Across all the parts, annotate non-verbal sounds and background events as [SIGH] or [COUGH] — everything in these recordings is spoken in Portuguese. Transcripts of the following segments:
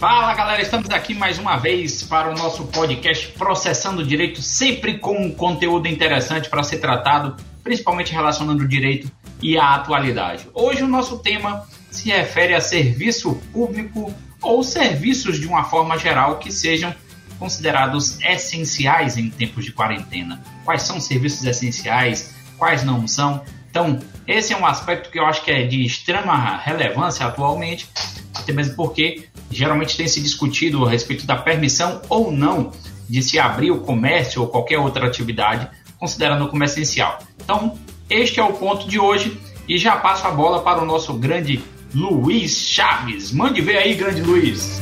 Fala galera, estamos aqui mais uma vez para o nosso podcast Processando Direito, sempre com um conteúdo interessante para ser tratado, principalmente relacionando o direito e a atualidade. Hoje o nosso tema se refere a serviço público ou serviços de uma forma geral que sejam considerados essenciais em tempos de quarentena. Quais são os serviços essenciais, quais não são? Então, esse é um aspecto que eu acho que é de extrema relevância atualmente, até mesmo porque geralmente tem se discutido a respeito da permissão ou não de se abrir o comércio ou qualquer outra atividade, considerando como essencial. Então, este é o ponto de hoje e já passo a bola para o nosso grande Luiz Chaves. Mande ver aí, grande Luiz.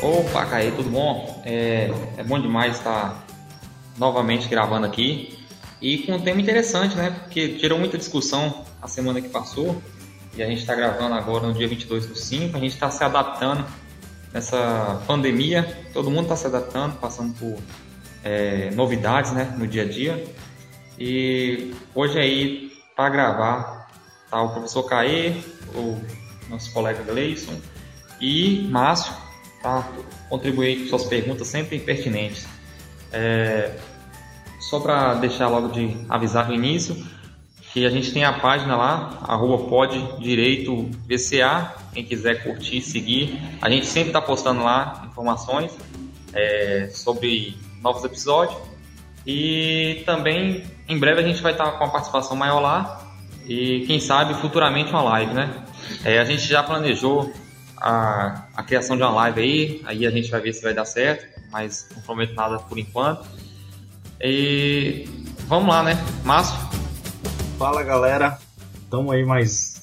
Opa, Caí, tudo bom? É, é bom demais estar novamente gravando aqui e com um tema interessante, né? Porque gerou muita discussão a semana que passou e a gente está gravando agora no dia 22 do 5. A gente está se adaptando nessa pandemia, todo mundo está se adaptando, passando por é, novidades né, no dia a dia. E hoje aí, para gravar, tá o professor Caê, o nosso colega Gleison e Márcio, tá? Contribuir com suas perguntas sempre pertinentes. É, só para deixar logo de avisar no início, que a gente tem a página lá, arroba pode direito VCA, quem quiser curtir, seguir. A gente sempre está postando lá informações é, sobre novos episódios. E também em breve a gente vai estar tá com uma participação maior lá. E quem sabe futuramente uma live, né? É, a gente já planejou a, a criação de uma live aí, aí a gente vai ver se vai dar certo, mas não prometo nada por enquanto. E vamos lá, né? Márcio? Fala galera, estamos aí mais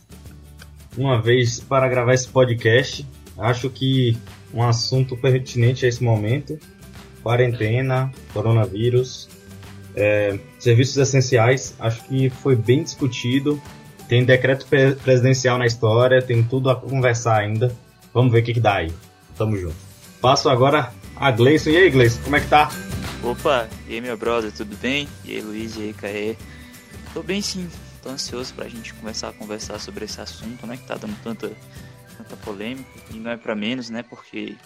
uma vez para gravar esse podcast. Acho que um assunto pertinente a esse momento: quarentena, coronavírus, é, serviços essenciais. Acho que foi bem discutido. Tem decreto presidencial na história, tem tudo a conversar ainda. Vamos ver o que, que dá aí. Tamo junto. Passo agora a Gleison. E aí, Gleison, como é que tá? Opa, e aí, meu brother, tudo bem? E aí, Luiz, e aí, Caê? Tô bem sim, tô ansioso pra gente começar a conversar sobre esse assunto, né, que tá dando tanta, tanta polêmica, e não é para menos, né, porque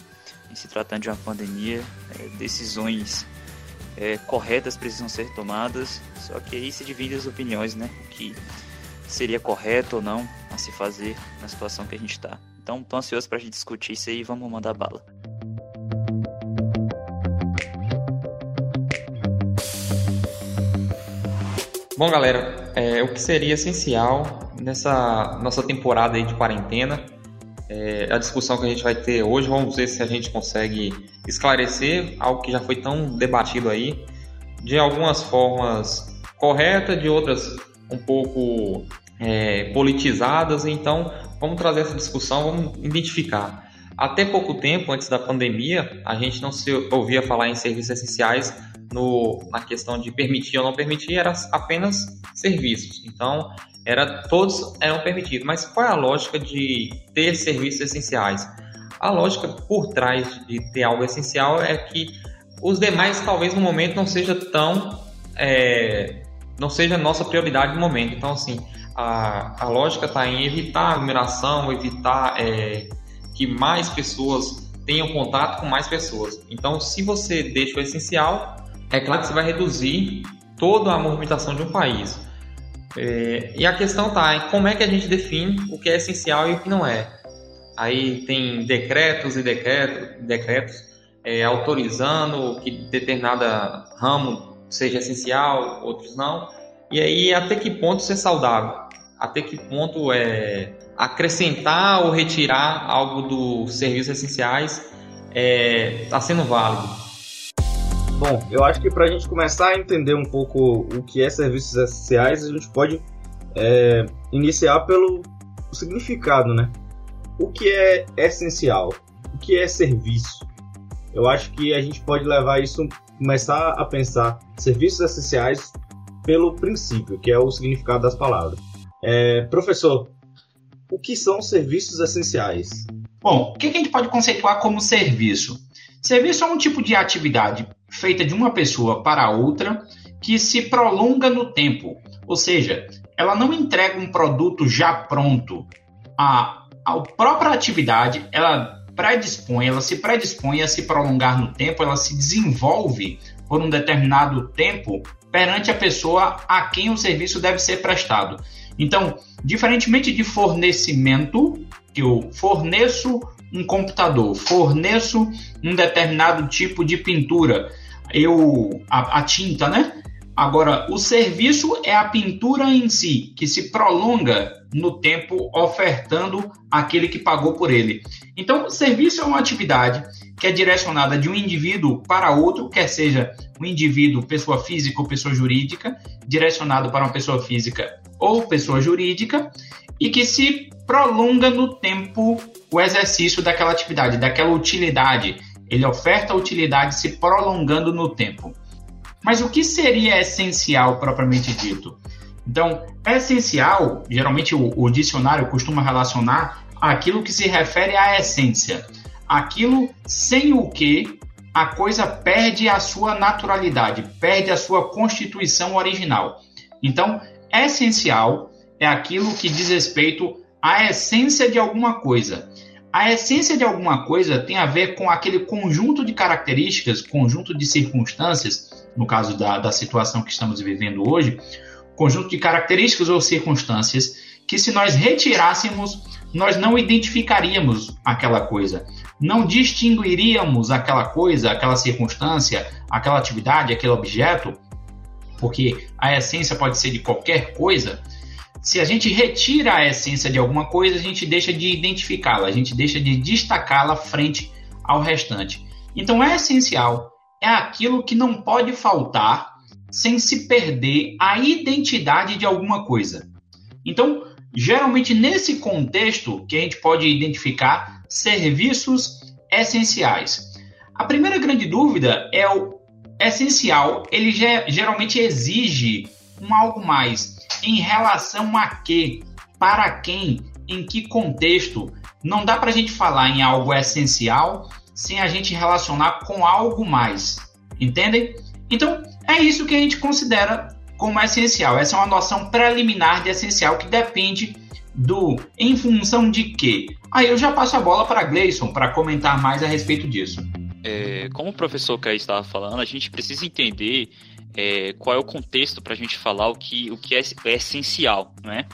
em se tratando de uma pandemia, é, decisões é, corretas precisam ser tomadas, só que aí se dividem as opiniões, né, o que seria correto ou não a se fazer na situação que a gente está. Então, tô ansioso pra gente discutir isso aí, vamos mandar bala. Bom, galera, é, o que seria essencial nessa nossa temporada aí de quarentena, é, a discussão que a gente vai ter hoje, vamos ver se a gente consegue esclarecer algo que já foi tão debatido aí, de algumas formas corretas, de outras um pouco é, politizadas. Então, vamos trazer essa discussão, vamos identificar. Até pouco tempo, antes da pandemia, a gente não se ouvia falar em serviços essenciais no, na questão de permitir ou não permitir, era apenas serviços. Então, era todos eram permitidos. Mas qual é a lógica de ter serviços essenciais? A lógica por trás de ter algo essencial é que os demais talvez no momento não seja tão é, não seja nossa prioridade no momento. Então, assim, a, a lógica está em evitar aglomeração, evitar é, que mais pessoas tenham contato com mais pessoas. Então, se você deixa o essencial, é claro que você vai reduzir toda a movimentação de um país. É, e a questão está em como é que a gente define o que é essencial e o que não é. Aí tem decretos e decretos, decretos é, autorizando que determinada ramo seja essencial, outros não. E aí até que ponto ser saudável? Até que ponto é acrescentar ou retirar algo dos serviços essenciais está é, sendo válido? Bom, eu acho que para a gente começar a entender um pouco o que é serviços essenciais, a gente pode é, iniciar pelo significado, né? O que é essencial? O que é serviço? Eu acho que a gente pode levar isso, começar a pensar serviços essenciais pelo princípio, que é o significado das palavras. É, professor, o que são serviços essenciais? Bom, o que a gente pode conceituar como serviço? Serviço é um tipo de atividade feita de uma pessoa para outra que se prolonga no tempo, ou seja, ela não entrega um produto já pronto. A, a própria atividade ela predispõe, ela se predispõe a se prolongar no tempo, ela se desenvolve por um determinado tempo perante a pessoa a quem o serviço deve ser prestado. Então, diferentemente de fornecimento, que eu forneço um computador, forneço um determinado tipo de pintura, eu a, a tinta, né? Agora, o serviço é a pintura em si, que se prolonga no tempo ofertando aquele que pagou por ele. Então, serviço é uma atividade que é direcionada de um indivíduo para outro, quer seja um indivíduo, pessoa física ou pessoa jurídica, direcionado para uma pessoa física ou pessoa jurídica, e que se prolonga no tempo o exercício daquela atividade, daquela utilidade. Ele oferta a utilidade se prolongando no tempo. Mas o que seria essencial propriamente dito? Então, essencial, geralmente o, o dicionário costuma relacionar aquilo que se refere à essência, aquilo sem o que a coisa perde a sua naturalidade, perde a sua constituição original. Então, essencial é aquilo que diz respeito à essência de alguma coisa. A essência de alguma coisa tem a ver com aquele conjunto de características, conjunto de circunstâncias no caso da, da situação que estamos vivendo hoje, conjunto de características ou circunstâncias que, se nós retirássemos, nós não identificaríamos aquela coisa, não distinguiríamos aquela coisa, aquela circunstância, aquela atividade, aquele objeto, porque a essência pode ser de qualquer coisa. Se a gente retira a essência de alguma coisa, a gente deixa de identificá-la, a gente deixa de destacá-la frente ao restante. Então é essencial é aquilo que não pode faltar sem se perder a identidade de alguma coisa. Então, geralmente nesse contexto que a gente pode identificar serviços essenciais. A primeira grande dúvida é o essencial, ele geralmente exige um algo mais em relação a quê, para quem, em que contexto. Não dá para a gente falar em algo essencial sem a gente relacionar com algo mais. Entendem? Então, é isso que a gente considera como essencial. Essa é uma noção preliminar de essencial que depende do em função de quê. Aí eu já passo a bola para Gleison para comentar mais a respeito disso. É, como o professor Caí estava falando, a gente precisa entender é, qual é o contexto para a gente falar o que, o que é, é essencial, não é?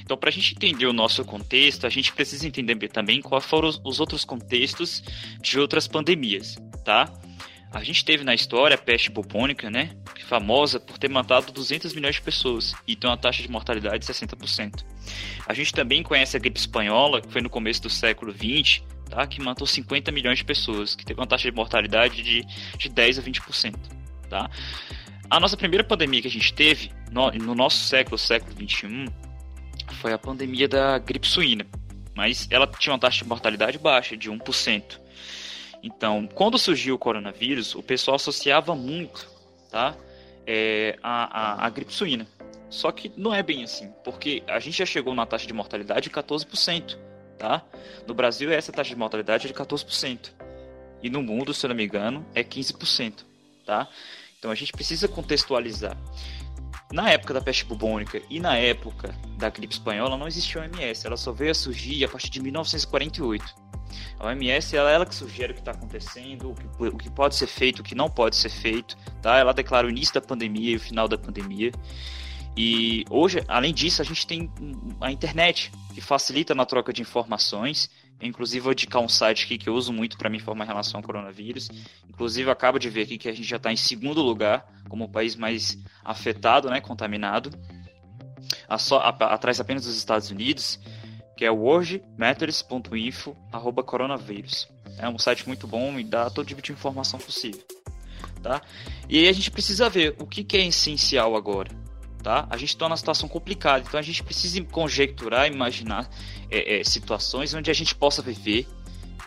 Então, para a gente entender o nosso contexto, a gente precisa entender também quais foram os, os outros contextos de outras pandemias, tá? A gente teve na história a peste bubônica, né? Famosa por ter matado 200 milhões de pessoas e tem uma taxa de mortalidade de 60%. A gente também conhece a gripe espanhola, que foi no começo do século 20, tá? Que matou 50 milhões de pessoas, que teve uma taxa de mortalidade de, de 10 a 20%, tá? A nossa primeira pandemia que a gente teve no, no nosso século, século 21, foi a pandemia da gripe suína, mas ela tinha uma taxa de mortalidade baixa, de 1%. Então, quando surgiu o coronavírus, o pessoal associava muito tá, é, a, a, a gripe suína. Só que não é bem assim, porque a gente já chegou na taxa de mortalidade de 14%. Tá? No Brasil, essa taxa de mortalidade é de 14%. E no mundo, se eu não me engano, é 15%. Tá? Então a gente precisa contextualizar. Na época da peste bubônica e na época da gripe espanhola não existia OMS, ela só veio a surgir a partir de 1948. A OMS ela, é ela que sugere o que está acontecendo, o que, o que pode ser feito, o que não pode ser feito. Tá? Ela declara o início da pandemia e o final da pandemia. E hoje, além disso, a gente tem a internet, que facilita na troca de informações. Inclusive, vou indicar um site aqui que eu uso muito para me informar em relação ao coronavírus. Inclusive, acabo de ver aqui que a gente já está em segundo lugar como o país mais afetado, né, contaminado, a só, a, atrás apenas dos Estados Unidos que é worldmatters.info coronavírus. É um site muito bom e dá todo tipo de informação possível. Tá? E aí a gente precisa ver o que, que é essencial agora. Tá? A gente está numa situação complicada, então a gente precisa conjecturar, imaginar é, é, situações onde a gente possa viver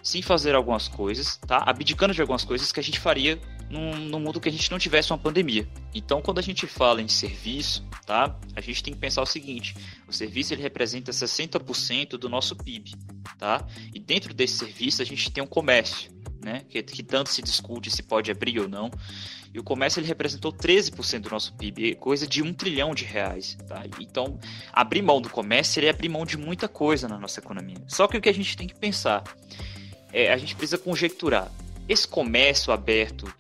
sem fazer algumas coisas, tá? abdicando de algumas coisas que a gente faria num, num, mundo que a gente não tivesse uma pandemia. Então, quando a gente fala em serviço, tá? A gente tem que pensar o seguinte: o serviço ele representa 60% do nosso PIB, tá? E dentro desse serviço a gente tem um comércio, né? Que, que tanto se discute se pode abrir ou não. E o comércio ele representou 13% do nosso PIB, coisa de um trilhão de reais. Tá? Então, abrir mão do comércio seria abrir mão de muita coisa na nossa economia. Só que o que a gente tem que pensar é, a gente precisa conjecturar. Esse comércio aberto,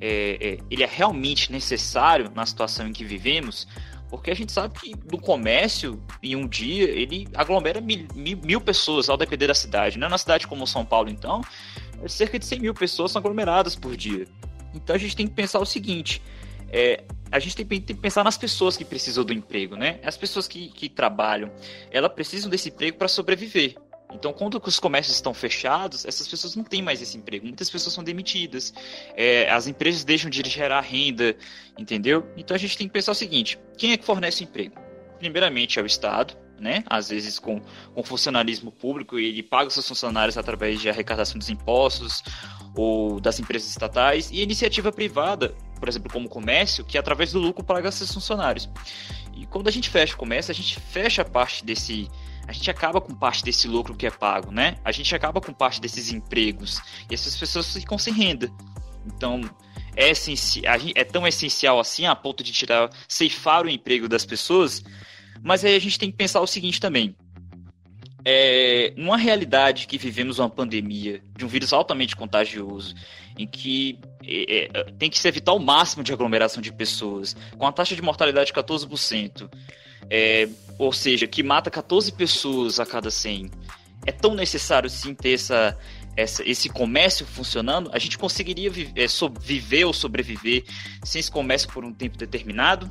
é, é, ele é realmente necessário na situação em que vivemos? Porque a gente sabe que no comércio, em um dia, ele aglomera mil, mil, mil pessoas, ao depender da cidade. Né? Na cidade como São Paulo, então, cerca de 100 mil pessoas são aglomeradas por dia. Então a gente tem que pensar o seguinte: é, a gente tem, tem, que pensar nas pessoas que precisam do emprego, né? As pessoas que, que trabalham, elas precisam desse emprego para sobreviver. Então, quando os comércios estão fechados, essas pessoas não têm mais esse emprego. Muitas pessoas são demitidas. É, as empresas deixam de gerar renda, entendeu? Então, a gente tem que pensar o seguinte: quem é que fornece o emprego? Primeiramente é o Estado, né? Às vezes com, com funcionalismo público, ele paga seus funcionários através de arrecadação dos impostos ou das empresas estatais, e iniciativa privada, por exemplo, como o comércio, que através do lucro paga seus funcionários. E quando a gente fecha o comércio, a gente fecha parte desse a gente acaba com parte desse lucro que é pago, né? A gente acaba com parte desses empregos. E essas pessoas ficam sem renda. Então, é, é tão essencial assim a ponto de tirar, ceifar o emprego das pessoas. Mas aí a gente tem que pensar o seguinte também. É, numa realidade que vivemos uma pandemia de um vírus altamente contagioso, em que é, é, tem que se evitar o máximo de aglomeração de pessoas, com a taxa de mortalidade de 14%, é, ou seja, que mata 14 pessoas a cada 100, é tão necessário sim ter essa, essa, esse comércio funcionando, a gente conseguiria viver, é, viver ou sobreviver sem esse comércio por um tempo determinado?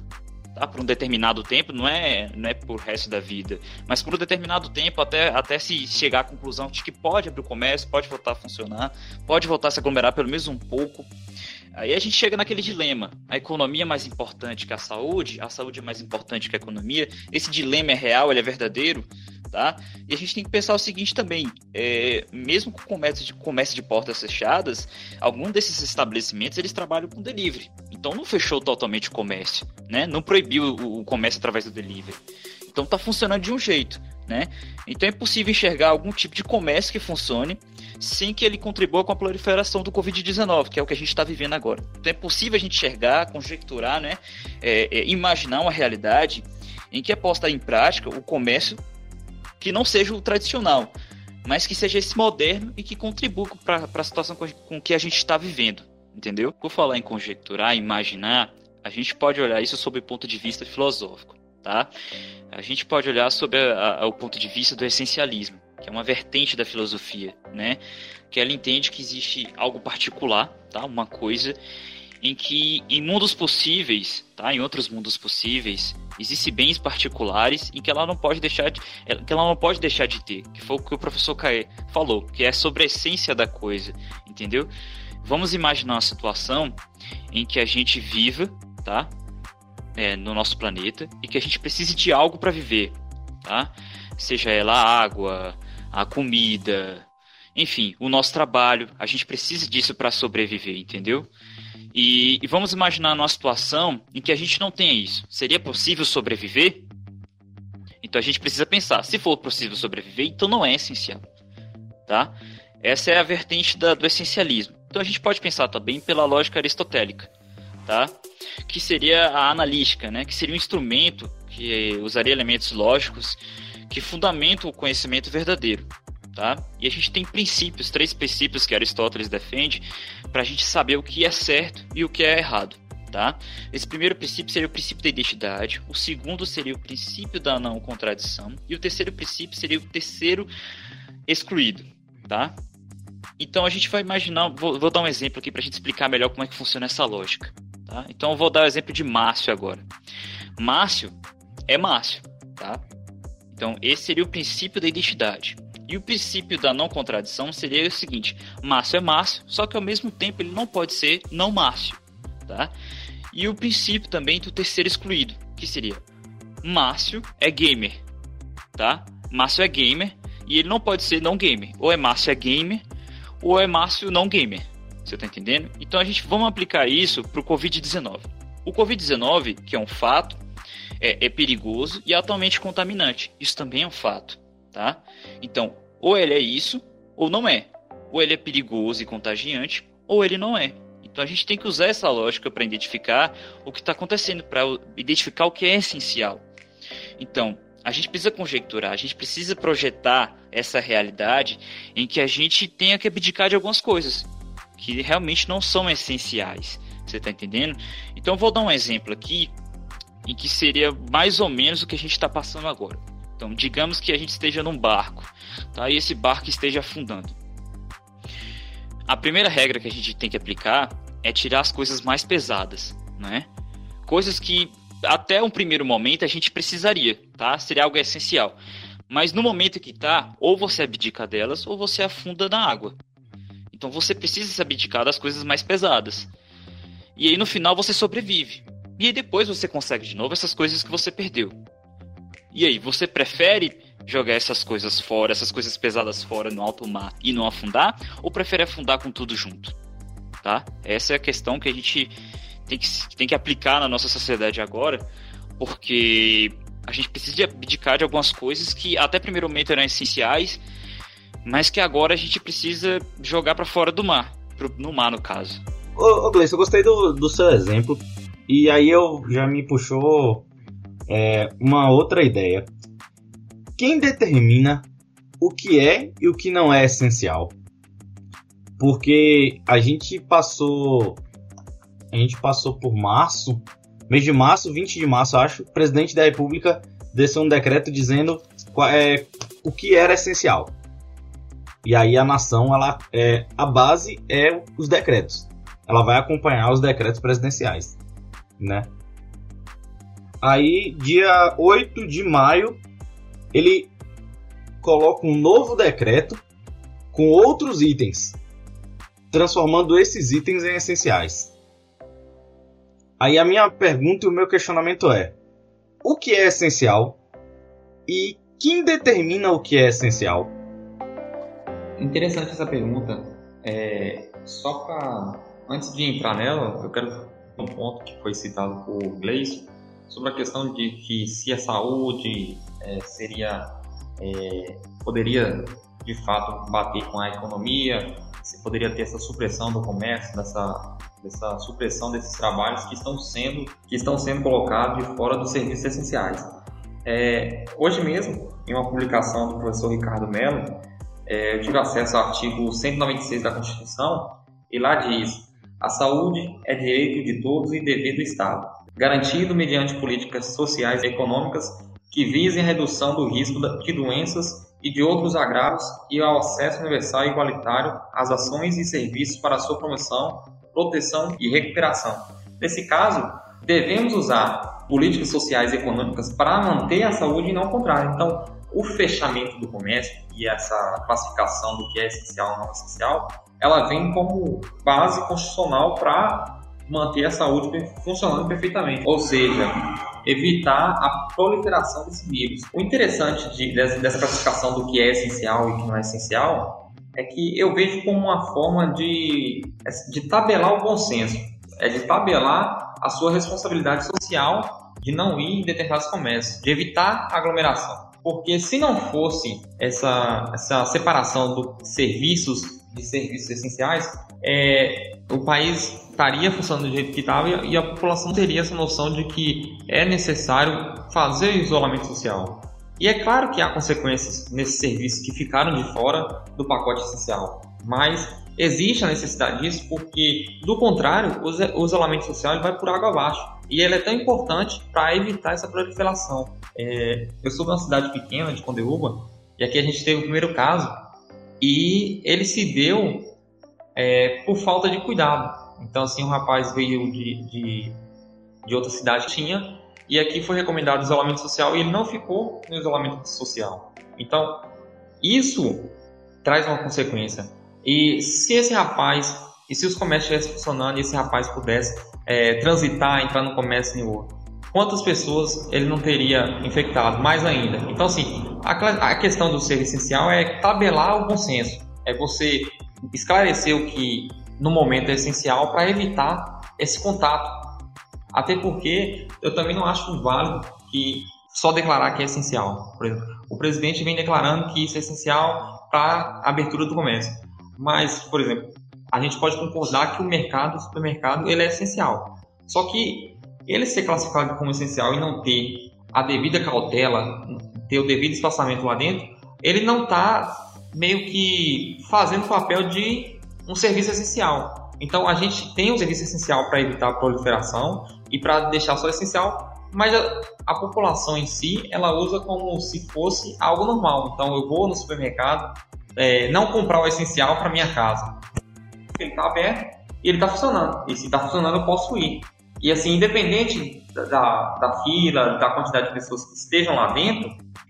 Tá, por um determinado tempo, não é, não é por resto da vida, mas por um determinado tempo até, até se chegar à conclusão de que pode abrir o comércio, pode voltar a funcionar, pode voltar a se aglomerar pelo menos um pouco, Aí a gente chega naquele dilema: a economia é mais importante que a saúde, a saúde é mais importante que a economia. Esse dilema é real, ele é verdadeiro, tá? E a gente tem que pensar o seguinte também: é, mesmo com comércio de, comércio de portas fechadas, alguns desses estabelecimentos eles trabalham com delivery. Então não fechou totalmente o comércio, né? Não proibiu o, o comércio através do delivery. Então tá funcionando de um jeito, né? Então é possível enxergar algum tipo de comércio que funcione sem que ele contribua com a proliferação do Covid-19, que é o que a gente está vivendo agora. Então é possível a gente enxergar, conjecturar, né, é, é, imaginar uma realidade em que é posta em prática o comércio que não seja o tradicional, mas que seja esse moderno e que contribua para a situação com, com que a gente está vivendo, entendeu? Por falar em conjecturar, imaginar, a gente pode olhar isso sob o ponto de vista filosófico, tá? A gente pode olhar sobre a, a, o ponto de vista do essencialismo que é uma vertente da filosofia, né? Que ela entende que existe algo particular, tá? Uma coisa em que em mundos possíveis, tá? Em outros mundos possíveis, existem bens particulares em que ela não pode deixar de, que ela não pode deixar de ter, que foi o que o professor Caê falou, que é sobre a essência da coisa, entendeu? Vamos imaginar uma situação em que a gente viva, tá? É, no nosso planeta e que a gente precise de algo para viver, tá? Seja ela água, a comida, enfim, o nosso trabalho. A gente precisa disso para sobreviver, entendeu? E, e, vamos imaginar uma situação em que a gente não tenha isso. Seria possível sobreviver? Então a gente precisa pensar, se for possível sobreviver, então não é essencial, tá? Essa é a vertente da, do essencialismo. Então a gente pode pensar também pela lógica aristotélica, tá? Que seria a analítica, né? Que seria um instrumento que usaria elementos lógicos que fundamentam o conhecimento verdadeiro. Tá? E a gente tem princípios, três princípios que Aristóteles defende para a gente saber o que é certo e o que é errado. Tá? Esse primeiro princípio seria o princípio da identidade, o segundo seria o princípio da não contradição e o terceiro princípio seria o terceiro excluído. Tá? Então a gente vai imaginar, vou, vou dar um exemplo aqui para a gente explicar melhor como é que funciona essa lógica. Tá? Então eu vou dar o exemplo de Márcio agora. Márcio é Márcio, tá? Então, esse seria o princípio da identidade. E o princípio da não contradição seria o seguinte: Márcio é Márcio, só que ao mesmo tempo ele não pode ser não Márcio, tá? E o princípio também do terceiro excluído, que seria Márcio é gamer, tá? Márcio é gamer e ele não pode ser não gamer. Ou é Márcio é gamer, ou é Márcio não gamer. Você tá entendendo? Então a gente vamos aplicar isso pro COVID-19. O COVID-19, que é um fato, é, é perigoso e altamente contaminante. Isso também é um fato, tá? Então, ou ele é isso, ou não é. Ou ele é perigoso e contagiante, ou ele não é. Então a gente tem que usar essa lógica para identificar o que está acontecendo, para identificar o que é essencial. Então, A gente precisa conjecturar, a gente precisa projetar essa realidade em que a gente tenha que abdicar de algumas coisas que realmente não são essenciais. Você está entendendo? Então vou dar um exemplo aqui em que seria mais ou menos o que a gente está passando agora. Então, digamos que a gente esteja num barco, tá? E esse barco esteja afundando. A primeira regra que a gente tem que aplicar é tirar as coisas mais pesadas, né? Coisas que até um primeiro momento a gente precisaria, tá? Seria algo essencial. Mas no momento que tá, ou você abdica delas ou você afunda na água. Então você precisa se abdicar das coisas mais pesadas. E aí no final você sobrevive. E aí depois você consegue de novo essas coisas que você perdeu. E aí, você prefere jogar essas coisas fora, essas coisas pesadas fora no alto mar e não afundar? Ou prefere afundar com tudo junto? Tá? Essa é a questão que a gente tem que, tem que aplicar na nossa sociedade agora, porque a gente precisa abdicar de algumas coisas que até primeiro momento eram essenciais, mas que agora a gente precisa jogar para fora do mar, pro, no mar no caso. Ô, ô Gleice, eu gostei do, do seu exemplo, e aí eu já me puxou é, uma outra ideia. Quem determina o que é e o que não é essencial? Porque a gente passou a gente passou por março, mês de março, 20 de março, acho, o presidente da República desceu um decreto dizendo é, o que era essencial. E aí a nação, ela é a base é os decretos. Ela vai acompanhar os decretos presidenciais, né? Aí, dia 8 de maio, ele coloca um novo decreto com outros itens, transformando esses itens em essenciais. Aí a minha pergunta e o meu questionamento é: o que é essencial e quem determina o que é essencial? Interessante essa pergunta. É, só para antes de entrar nela, eu quero um ponto que foi citado por Gleison sobre a questão de que se a saúde é, seria é, poderia de fato bater com a economia, se poderia ter essa supressão do comércio, dessa, dessa supressão desses trabalhos que estão sendo que estão sendo colocados de fora dos serviços essenciais. É, hoje mesmo, em uma publicação do professor Ricardo Mello, é, eu tive acesso ao artigo 196 da Constituição e lá diz: a saúde é direito de todos e dever do Estado garantido mediante políticas sociais e econômicas que visem a redução do risco de doenças e de outros agravos e ao acesso universal e igualitário às ações e serviços para sua promoção, proteção e recuperação. Nesse caso, devemos usar políticas sociais e econômicas para manter a saúde e não o contrário. Então, o fechamento do comércio e essa classificação do que é essencial e não essencial, ela vem como base constitucional para manter a saúde funcionando perfeitamente, ou seja, evitar a proliferação desse vírus. O interessante de, dessa, classificação do que é essencial e que não é essencial é que eu vejo como uma forma de, de tabelar o bom senso, é de tabelar a sua responsabilidade social de não ir em determinados comércios, de evitar aglomeração. Porque se não fosse essa, essa separação dos serviços de serviços essenciais, é, o país estaria funcionando do jeito que estava e a população teria essa noção de que é necessário fazer isolamento social. E é claro que há consequências nesses serviços que ficaram de fora do pacote essencial, mas existe a necessidade disso porque, do contrário, o isolamento social vai por água abaixo. E ele é tão importante para evitar essa proliferação. É, eu sou de uma cidade pequena, de Condeúba, e aqui a gente teve o primeiro caso, e ele se deu é, por falta de cuidado. Então, assim, um rapaz veio de, de, de outra cidade, tinha, e aqui foi recomendado isolamento social e ele não ficou no isolamento social. Então, isso traz uma consequência. E se esse rapaz, e se os comércios estivessem funcionando e esse rapaz pudesse é, transitar, entrar no comércio em outro, quantas pessoas ele não teria infectado? Mais ainda. Então, assim, a, a questão do ser essencial é tabelar o bom senso. É você esclarecer o que no momento é essencial para evitar esse contato. Até porque eu também não acho válido que só declarar que é essencial. Por exemplo, o presidente vem declarando que isso é essencial para a abertura do comércio. Mas, por exemplo, a gente pode concordar que o mercado, o supermercado, ele é essencial. Só que ele ser classificado como essencial e não ter a devida cautela ter o devido espaçamento lá dentro, ele não está meio que fazendo o papel de um serviço essencial. Então a gente tem um serviço essencial para evitar a proliferação e para deixar só essencial, mas a, a, população em si ela usa como se fosse algo normal. Então eu vou no supermercado, é, não comprar o essencial para minha casa. Ele está aberto e ele está funcionando. E se está funcionando eu posso ir. E assim, independente da, da fila, da quantidade de pessoas que estejam lá dentro,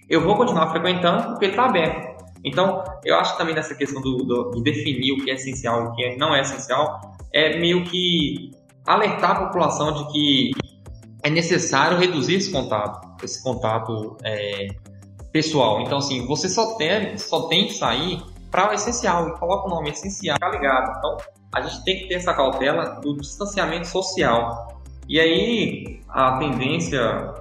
eu vou continuar frequentando porque está aberto. Então, eu acho também nessa questão do, do, de definir o que é essencial e o que não é essencial, é meio que alertar a população de que é necessário reduzir esse contato, esse contato é, pessoal. Então, assim, você só tem, só tem que sair para o essencial e coloca o nome essencial, tá ligado? Então, a gente tem que ter essa cautela do distanciamento social. E aí, a tendência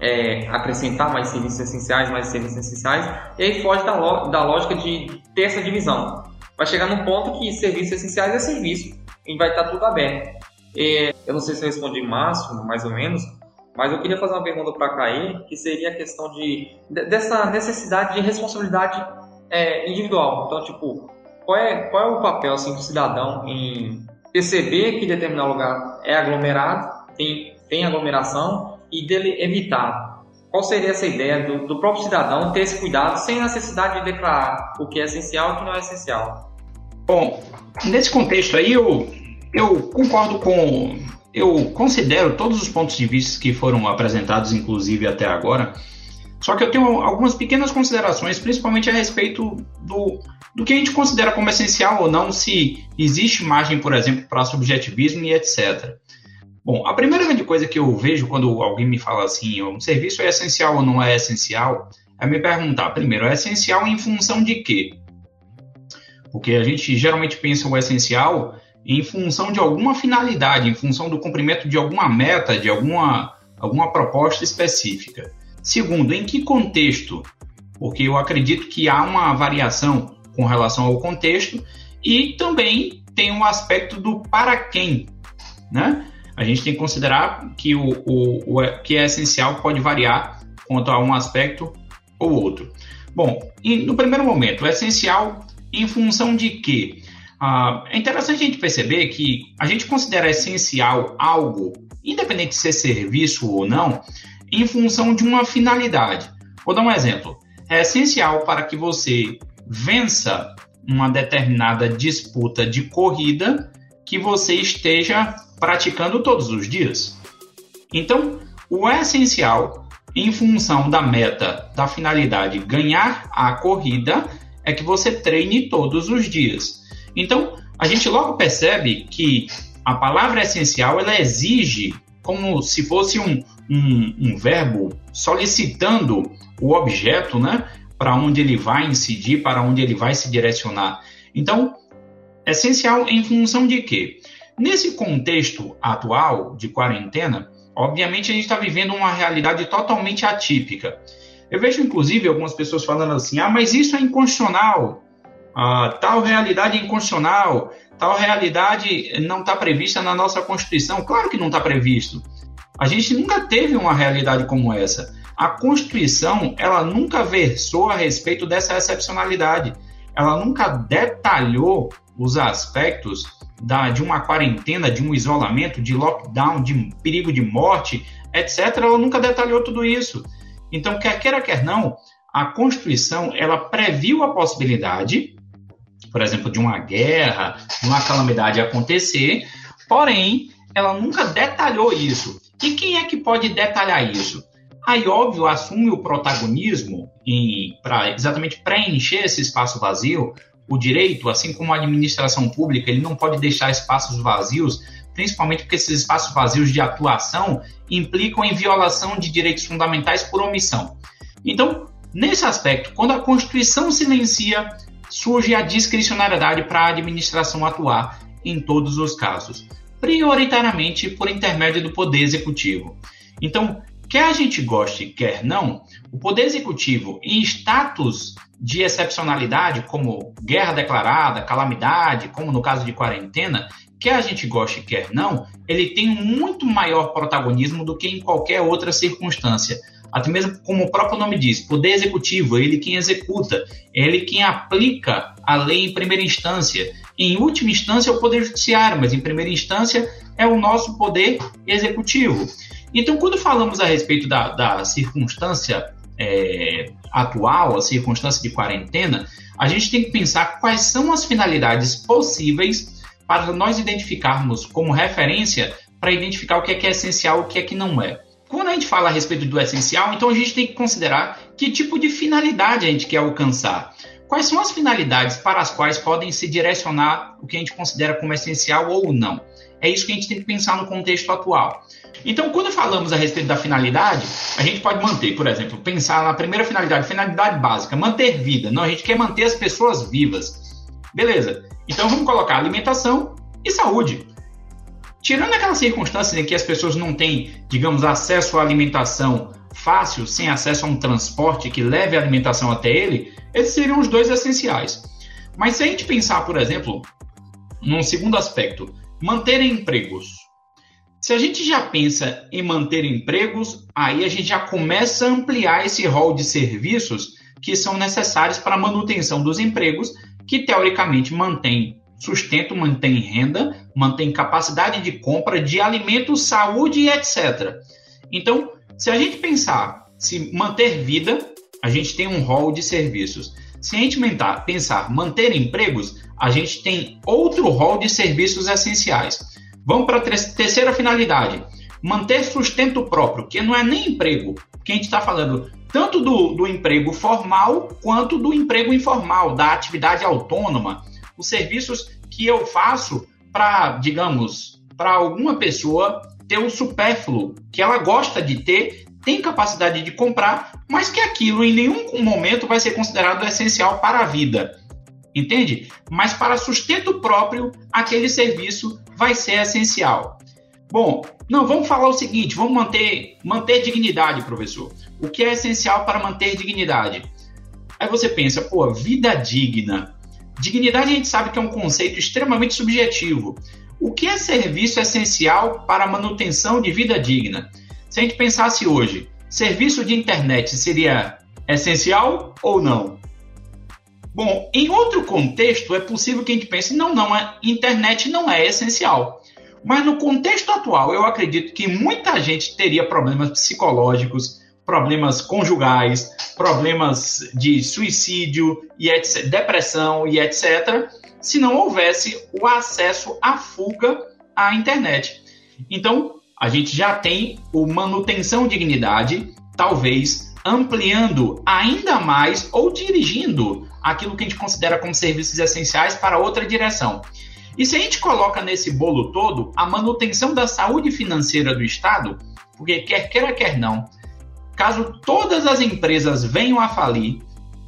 é, acrescentar mais serviços essenciais, mais serviços essenciais, e aí foge da, da lógica de ter essa divisão. Vai chegar num ponto que serviços essenciais é serviço, e vai estar tudo aberto. E, eu não sei se eu respondi máximo, mais ou menos, mas eu queria fazer uma pergunta para Caí, que seria a questão de, dessa necessidade de responsabilidade é, individual. Então, tipo, qual é, qual é o papel assim, do cidadão em perceber que determinado lugar é aglomerado, tem, tem aglomeração, e dele evitar. Qual seria essa ideia do, do próprio cidadão ter esse cuidado sem necessidade de declarar o que é essencial e o que não é essencial? Bom, nesse contexto aí eu, eu concordo com. Eu considero todos os pontos de vista que foram apresentados, inclusive até agora, só que eu tenho algumas pequenas considerações, principalmente a respeito do, do que a gente considera como essencial ou não, se existe margem, por exemplo, para subjetivismo e etc. Bom, a primeira grande coisa que eu vejo quando alguém me fala assim, um serviço é essencial ou não é essencial, é me perguntar, primeiro, é essencial em função de quê? Porque a gente geralmente pensa o essencial em função de alguma finalidade, em função do cumprimento de alguma meta, de alguma, alguma proposta específica. Segundo, em que contexto? Porque eu acredito que há uma variação com relação ao contexto e também tem um aspecto do para quem, né? a gente tem que considerar que o, o, o que é essencial pode variar quanto a um aspecto ou outro. Bom, no primeiro momento, o essencial em função de quê? Ah, é interessante a gente perceber que a gente considera essencial algo, independente de ser serviço ou não, em função de uma finalidade. Vou dar um exemplo. É essencial para que você vença uma determinada disputa de corrida que você esteja praticando todos os dias. Então, o essencial, em função da meta, da finalidade ganhar a corrida, é que você treine todos os dias. Então, a gente logo percebe que a palavra essencial ela exige como se fosse um, um, um verbo solicitando o objeto, né, para onde ele vai incidir, para onde ele vai se direcionar. Então, essencial em função de quê? Nesse contexto atual de quarentena, obviamente a gente está vivendo uma realidade totalmente atípica. Eu vejo, inclusive, algumas pessoas falando assim: ah, mas isso é inconstitucional, ah, tal realidade é inconstitucional, tal realidade não está prevista na nossa Constituição. Claro que não está previsto. A gente nunca teve uma realidade como essa. A Constituição, ela nunca versou a respeito dessa excepcionalidade. Ela nunca detalhou os aspectos da, de uma quarentena, de um isolamento, de lockdown, de perigo de morte, etc., ela nunca detalhou tudo isso. Então, quer queira, quer não, a Constituição ela previu a possibilidade, por exemplo, de uma guerra, uma calamidade acontecer, porém, ela nunca detalhou isso. E quem é que pode detalhar isso? Aí, óbvio, assume o protagonismo para exatamente preencher esse espaço vazio o direito, assim como a administração pública, ele não pode deixar espaços vazios, principalmente porque esses espaços vazios de atuação implicam em violação de direitos fundamentais por omissão. Então, nesse aspecto, quando a Constituição silencia, surge a discricionariedade para a administração atuar em todos os casos, prioritariamente por intermédio do Poder Executivo. Então, quer a gente goste, quer não, o Poder Executivo, em status de excepcionalidade, como guerra declarada, calamidade, como no caso de quarentena, quer a gente goste, quer não, ele tem muito maior protagonismo do que em qualquer outra circunstância. Até mesmo como o próprio nome diz, poder executivo, ele quem executa, ele quem aplica a lei em primeira instância. Em última instância é o poder judiciário, mas em primeira instância é o nosso poder executivo. Então, quando falamos a respeito da, da circunstância é, atual, a circunstância de quarentena, a gente tem que pensar quais são as finalidades possíveis para nós identificarmos como referência para identificar o que é, que é essencial e o que é que não é. Quando a gente fala a respeito do essencial, então a gente tem que considerar que tipo de finalidade a gente quer alcançar. Quais são as finalidades para as quais podem se direcionar o que a gente considera como essencial ou não? É isso que a gente tem que pensar no contexto atual. Então, quando falamos a respeito da finalidade, a gente pode manter, por exemplo, pensar na primeira finalidade, finalidade básica, manter vida. Não, a gente quer manter as pessoas vivas. Beleza. Então vamos colocar alimentação e saúde. Tirando aquelas circunstâncias em que as pessoas não têm, digamos, acesso à alimentação fácil, sem acesso a um transporte que leve a alimentação até ele, esses seriam os dois essenciais. Mas se a gente pensar, por exemplo, num segundo aspecto, manter empregos. Se a gente já pensa em manter empregos, aí a gente já começa a ampliar esse rol de serviços que são necessários para a manutenção dos empregos, que teoricamente mantém sustento, mantém renda, mantém capacidade de compra de alimentos, saúde e etc. Então, se a gente pensar, se manter vida, a gente tem um rol de serviços. Se a gente pensar manter empregos, a gente tem outro rol de serviços essenciais. Vamos para a terceira finalidade: manter sustento próprio, que não é nem emprego, que a gente está falando tanto do, do emprego formal quanto do emprego informal, da atividade autônoma, os serviços que eu faço para, digamos, para alguma pessoa ter o supérfluo que ela gosta de ter, tem capacidade de comprar, mas que aquilo em nenhum momento vai ser considerado essencial para a vida. Entende? Mas para sustento próprio, aquele serviço vai ser essencial. Bom, não, vamos falar o seguinte, vamos manter, manter dignidade, professor. O que é essencial para manter dignidade? Aí você pensa, pô, vida digna. Dignidade a gente sabe que é um conceito extremamente subjetivo. O que é serviço essencial para a manutenção de vida digna? Se a gente pensasse hoje, serviço de internet seria essencial ou não? Bom, em outro contexto, é possível que a gente pense, não, não, a internet não é essencial. Mas no contexto atual, eu acredito que muita gente teria problemas psicológicos, problemas conjugais, problemas de suicídio e etc, depressão e etc, se não houvesse o acesso à fuga à internet. Então, a gente já tem o manutenção dignidade, talvez ampliando ainda mais ou dirigindo aquilo que a gente considera como serviços essenciais para outra direção. E se a gente coloca nesse bolo todo a manutenção da saúde financeira do Estado, porque quer queira, quer não, caso todas as empresas venham a falir,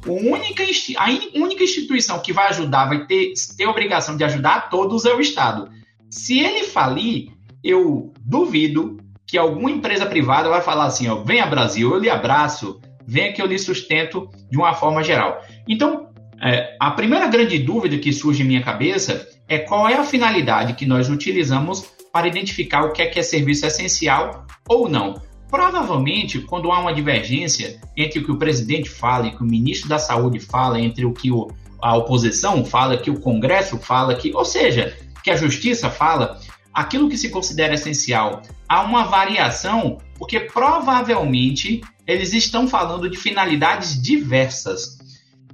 a única, a única instituição que vai ajudar, vai ter, ter a obrigação de ajudar a todos é o Estado. Se ele falir, eu duvido que alguma empresa privada vai falar assim, ó, venha Brasil, eu lhe abraço, venha que eu lhe sustento de uma forma geral. Então, é, a primeira grande dúvida que surge em minha cabeça é qual é a finalidade que nós utilizamos para identificar o que é que é serviço essencial ou não. Provavelmente, quando há uma divergência entre o que o presidente fala e o que o ministro da Saúde fala, entre o que o, a oposição fala, que o Congresso fala, que, ou seja, que a Justiça fala, aquilo que se considera essencial, há uma variação, porque provavelmente eles estão falando de finalidades diversas.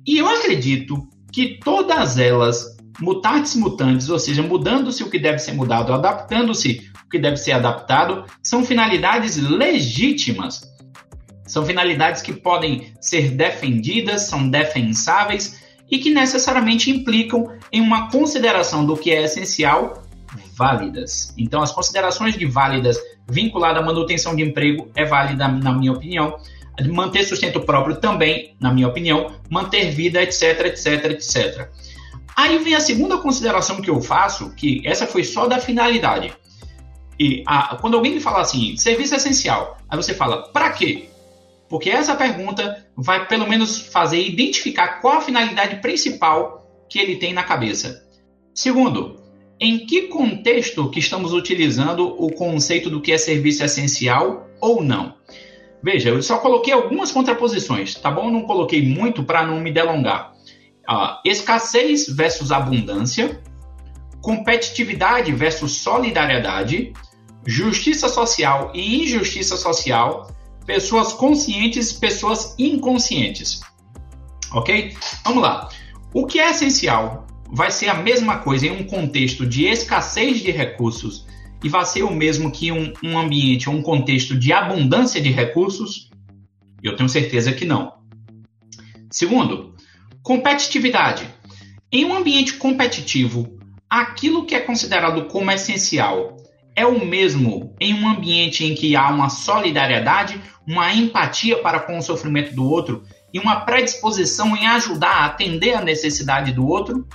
E eu acredito que todas elas mutatis mutandis, ou seja, mudando-se o que deve ser mudado, adaptando-se o que deve ser adaptado, são finalidades legítimas. São finalidades que podem ser defendidas, são defensáveis e que necessariamente implicam em uma consideração do que é essencial válidas. Então, as considerações de válidas vinculada à manutenção de emprego é válida, na minha opinião. Manter sustento próprio também, na minha opinião. Manter vida, etc, etc, etc. Aí vem a segunda consideração que eu faço, que essa foi só da finalidade. E a, quando alguém me fala assim, serviço essencial, aí você fala, para quê? Porque essa pergunta vai pelo menos fazer identificar qual a finalidade principal que ele tem na cabeça. Segundo, em que contexto que estamos utilizando o conceito do que é serviço essencial ou não. Veja, eu só coloquei algumas contraposições, tá bom? Não coloquei muito para não me delongar. Escassez versus abundância, competitividade versus solidariedade, justiça social e injustiça social, pessoas conscientes, pessoas inconscientes. Ok? Vamos lá. O que é essencial vai ser a mesma coisa em um contexto de escassez de recursos e vai ser o mesmo que um, um ambiente, um contexto de abundância de recursos? Eu tenho certeza que não. Segundo, competitividade. Em um ambiente competitivo, aquilo que é considerado como essencial é o mesmo em um ambiente em que há uma solidariedade, uma empatia para com o sofrimento do outro e uma predisposição em ajudar a atender a necessidade do outro?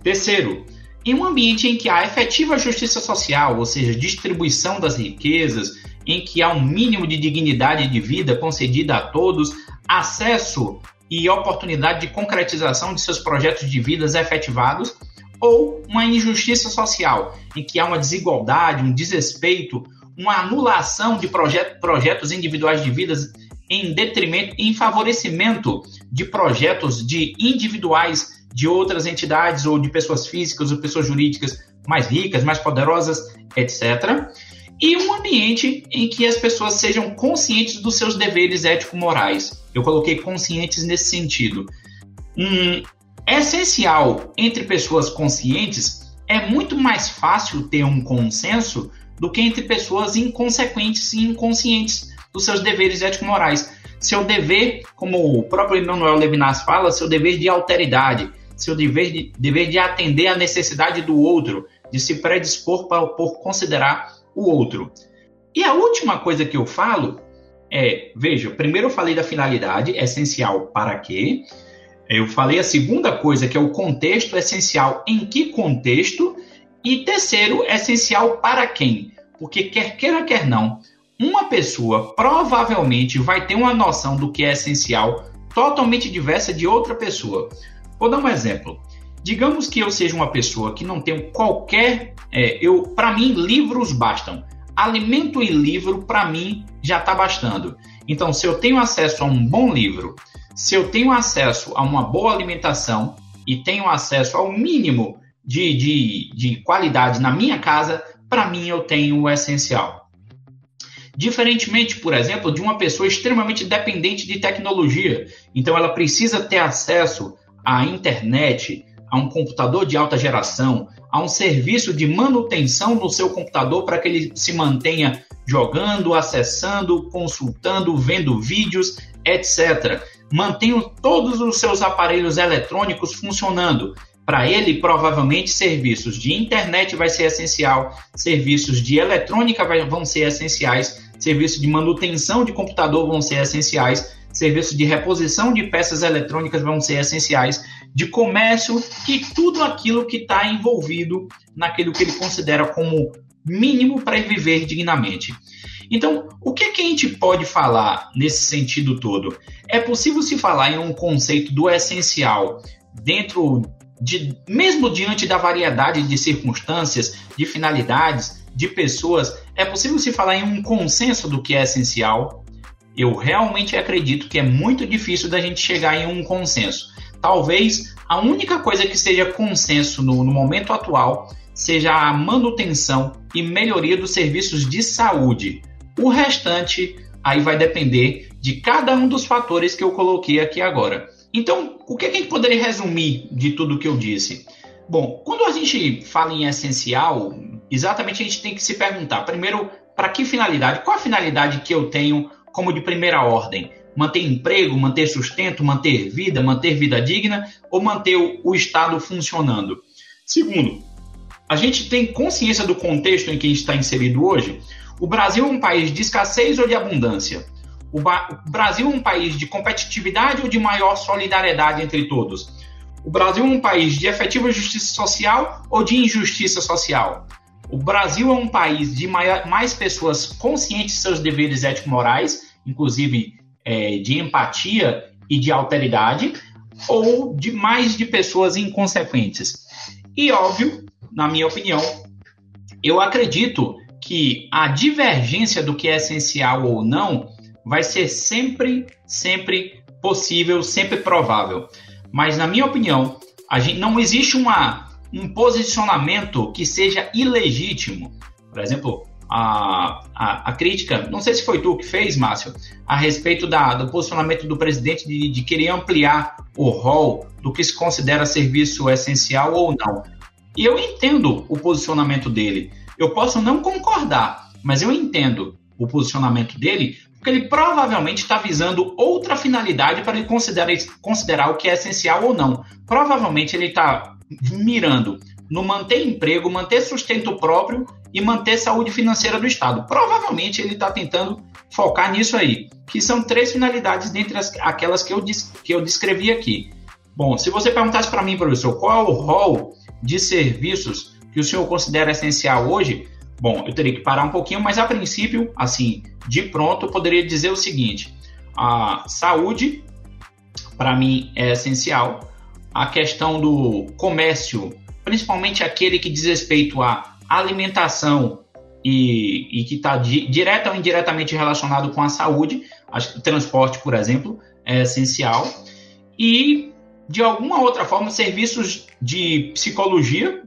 Terceiro, em um ambiente em que há efetiva justiça social, ou seja, distribuição das riquezas, em que há um mínimo de dignidade de vida concedida a todos, acesso e oportunidade de concretização de seus projetos de vidas efetivados, ou uma injustiça social, em que há uma desigualdade, um desrespeito, uma anulação de projet projetos individuais de vidas em detrimento, em favorecimento de projetos de individuais de outras entidades ou de pessoas físicas ou pessoas jurídicas mais ricas, mais poderosas, etc. E um ambiente em que as pessoas sejam conscientes dos seus deveres ético-morais. Eu coloquei conscientes nesse sentido. Um, essencial entre pessoas conscientes é muito mais fácil ter um consenso do que entre pessoas inconsequentes e inconscientes dos seus deveres ético-morais. Seu dever, como o próprio Emmanuel Levinas fala, seu dever de alteridade, seu dever de, dever de atender à necessidade do outro, de se predispor para, por considerar o outro. E a última coisa que eu falo é, veja, primeiro eu falei da finalidade, essencial para quê? Eu falei a segunda coisa, que é o contexto essencial, em que contexto? E terceiro, essencial para quem? Porque quer queira, quer não, uma pessoa provavelmente vai ter uma noção do que é essencial totalmente diversa de outra pessoa. Vou dar um exemplo. Digamos que eu seja uma pessoa que não tenho qualquer, é, eu, para mim livros bastam. Alimento e livro para mim já está bastando. Então, se eu tenho acesso a um bom livro, se eu tenho acesso a uma boa alimentação e tenho acesso ao mínimo de, de, de qualidade na minha casa, para mim eu tenho o essencial. Diferentemente, por exemplo, de uma pessoa extremamente dependente de tecnologia. Então, ela precisa ter acesso à internet, a um computador de alta geração, a um serviço de manutenção no seu computador para que ele se mantenha jogando, acessando, consultando, vendo vídeos, etc mantenham todos os seus aparelhos eletrônicos funcionando. Para ele, provavelmente, serviços de internet vai ser essencial, serviços de eletrônica vai, vão ser essenciais, serviços de manutenção de computador vão ser essenciais, serviços de reposição de peças eletrônicas vão ser essenciais, de comércio e tudo aquilo que está envolvido naquilo que ele considera como mínimo para viver dignamente. Então, o que, é que a gente pode falar nesse sentido todo? É possível se falar em um conceito do essencial dentro de, mesmo diante da variedade de circunstâncias, de finalidades, de pessoas, é possível se falar em um consenso do que é essencial? Eu realmente acredito que é muito difícil da gente chegar em um consenso. Talvez a única coisa que seja consenso no, no momento atual seja a manutenção e melhoria dos serviços de saúde. O restante aí vai depender de cada um dos fatores que eu coloquei aqui agora. Então, o que, é a gente poderia resumir de tudo que eu disse? Bom, quando a gente fala em essencial, exatamente a gente tem que se perguntar, primeiro, para que finalidade? Qual a finalidade que eu tenho como de primeira ordem? Manter emprego, manter sustento, manter vida, manter vida digna ou manter o, Estado funcionando? Segundo, a gente tem consciência do contexto em que a gente está inserido hoje? O Brasil é um país de escassez ou de abundância? O, o Brasil é um país de competitividade ou de maior solidariedade entre todos? O Brasil é um país de efetiva justiça social ou de injustiça social? O Brasil é um país de mais pessoas conscientes de seus deveres ético-morais, inclusive é, de empatia e de alteridade, ou de mais de pessoas inconsequentes? E óbvio na minha opinião, eu acredito que a divergência do que é essencial ou não vai ser sempre, sempre possível, sempre provável. Mas, na minha opinião, a gente, não existe uma, um posicionamento que seja ilegítimo. Por exemplo, a, a, a, crítica, não sei se foi tu que fez, Márcio, a respeito da, do posicionamento do presidente de, de querer ampliar o rol do que se considera serviço essencial ou não. E eu entendo o posicionamento dele. Eu posso não concordar, mas eu entendo o posicionamento dele, porque ele provavelmente está visando outra finalidade para ele considerar, considerar o que é essencial ou não. Provavelmente ele está mirando no manter emprego, manter sustento próprio e manter saúde financeira do Estado. Provavelmente ele está tentando focar nisso aí, que são três finalidades dentre as, aquelas que eu, que eu descrevi aqui. Bom, se você perguntasse para mim, professor, qual é o rol de serviços que o senhor considera essencial hoje, bom, eu teria que parar um pouquinho, mas a princípio, assim, de pronto, eu poderia dizer o seguinte: a saúde, para mim, é essencial. A questão do comércio, principalmente aquele que diz respeito à alimentação e, e que está di, direta ou indiretamente relacionado com a saúde, acho que transporte, por exemplo, é essencial. E, de alguma outra forma, serviços de psicologia,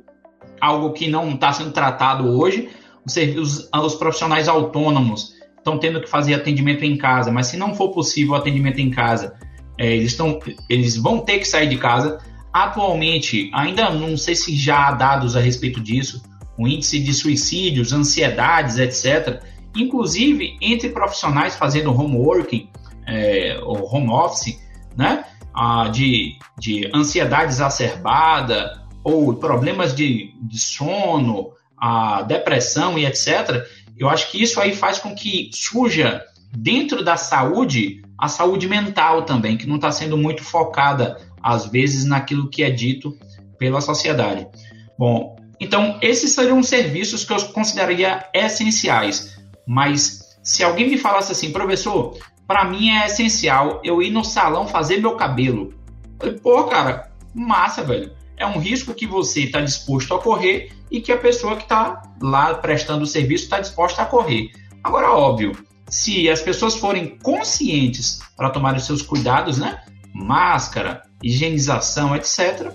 algo que não está sendo tratado hoje. Os, os, profissionais autônomos estão tendo que fazer atendimento em casa, mas se não for possível atendimento em casa, é, eles, tão, eles vão ter que sair de casa. Atualmente, ainda não sei se já há dados a respeito disso, o índice de suicídios, ansiedades, etc., inclusive entre profissionais fazendo homeworking, é, ou home office, né? Ah, de, de ansiedade exacerbada, ou problemas de, de sono, a depressão e etc., eu acho que isso aí faz com que surja dentro da saúde a saúde mental também, que não está sendo muito focada, às vezes, naquilo que é dito pela sociedade. Bom, então, esses seriam serviços que eu consideraria essenciais. Mas se alguém me falasse assim, professor, para mim é essencial eu ir no salão fazer meu cabelo. Falei, pô, cara, massa, velho é um risco que você está disposto a correr e que a pessoa que está lá prestando o serviço está disposta a correr. Agora, óbvio, se as pessoas forem conscientes para tomar os seus cuidados, né? Máscara, higienização, etc.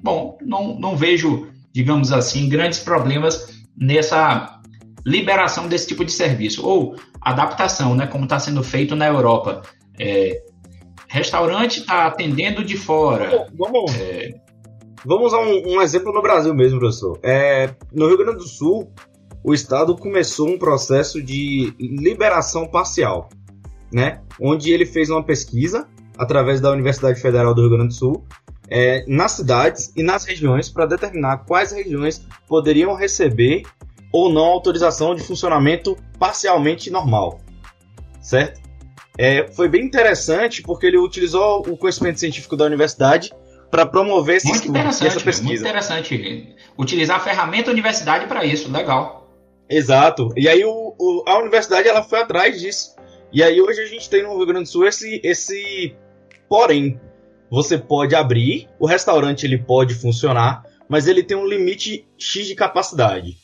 Bom, não, não vejo, digamos assim, grandes problemas nessa liberação desse tipo de serviço ou adaptação, né? Como está sendo feito na Europa. É, restaurante está atendendo de fora. Vamos, é, Vamos usar um, um, exemplo no Brasil mesmo, professor. É, no Rio Grande do Sul, o Estado começou um processo de liberação parcial, né? Onde ele fez uma pesquisa através da Universidade Federal do Rio Grande do Sul é, nas cidades e nas regiões para determinar quais regiões poderiam receber ou não autorização de funcionamento parcialmente normal, certo? É, foi bem interessante porque ele utilizou o conhecimento científico da universidade para promover esse muito estudo, essa pesquisa. Muito interessante. Utilizar a ferramenta universidade para isso, legal. Exato. E aí o, o, a universidade ela foi atrás disso. E aí hoje a gente tem no Rio Grande do Sul esse, esse porém. Você pode abrir, o restaurante ele pode funcionar, mas ele tem um limite X de capacidade.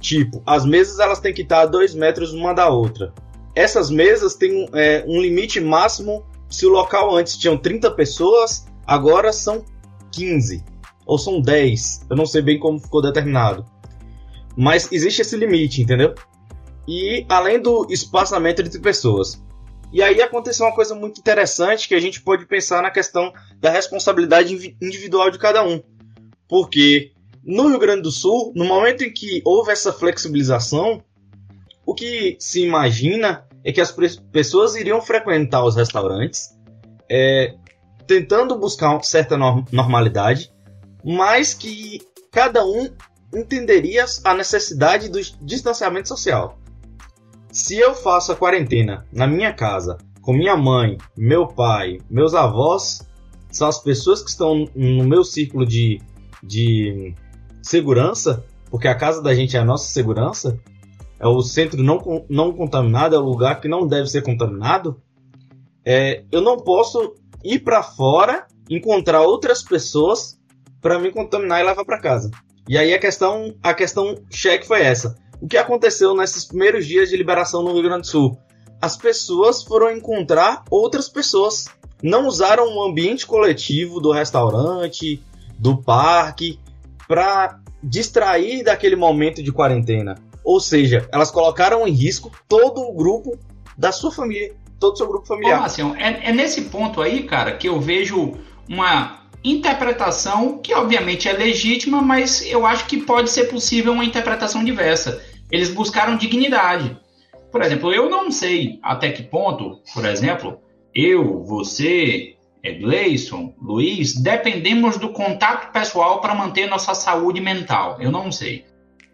Tipo, as mesas elas têm que estar a 2 metros uma da outra. Essas mesas têm é, um limite máximo. Se o local antes tinham 30 pessoas, Agora são 15 ou são 10, eu não sei bem como ficou determinado. Mas existe esse limite, entendeu? E além do espaçamento entre pessoas. E aí aconteceu uma coisa muito interessante que a gente pode pensar na questão da responsabilidade individual de cada um. Porque no Rio Grande do Sul, no momento em que houve essa flexibilização, o que se imagina é que as pessoas iriam frequentar os restaurantes, é, tentando buscar uma certa normalidade, mas que cada um entenderia a necessidade do distanciamento social. Se eu faço a quarentena na minha casa, com minha mãe, meu pai, meus avós, são as pessoas que estão no meu círculo de, de segurança, porque a casa da gente é a nossa segurança, é o centro não, não contaminado, é o lugar que não deve ser contaminado, é, eu não posso ir para fora, encontrar outras pessoas para me contaminar e levar para casa. E aí a questão, a questão cheque foi essa. O que aconteceu nesses primeiros dias de liberação no Rio Grande do Sul? As pessoas foram encontrar outras pessoas. Não usaram o ambiente coletivo do restaurante, do parque, para distrair daquele momento de quarentena. Ou seja, elas colocaram em risco todo o grupo da sua família, todo o seu grupo familiar. Ô, Marcião, é, é nesse ponto aí, cara, que eu vejo uma interpretação que obviamente é legítima, mas eu acho que pode ser possível uma interpretação diversa. Eles buscaram dignidade. Por exemplo, eu não sei até que ponto, por exemplo, eu, você, Gleison, Luiz, dependemos do contato pessoal para manter nossa saúde mental. Eu não sei.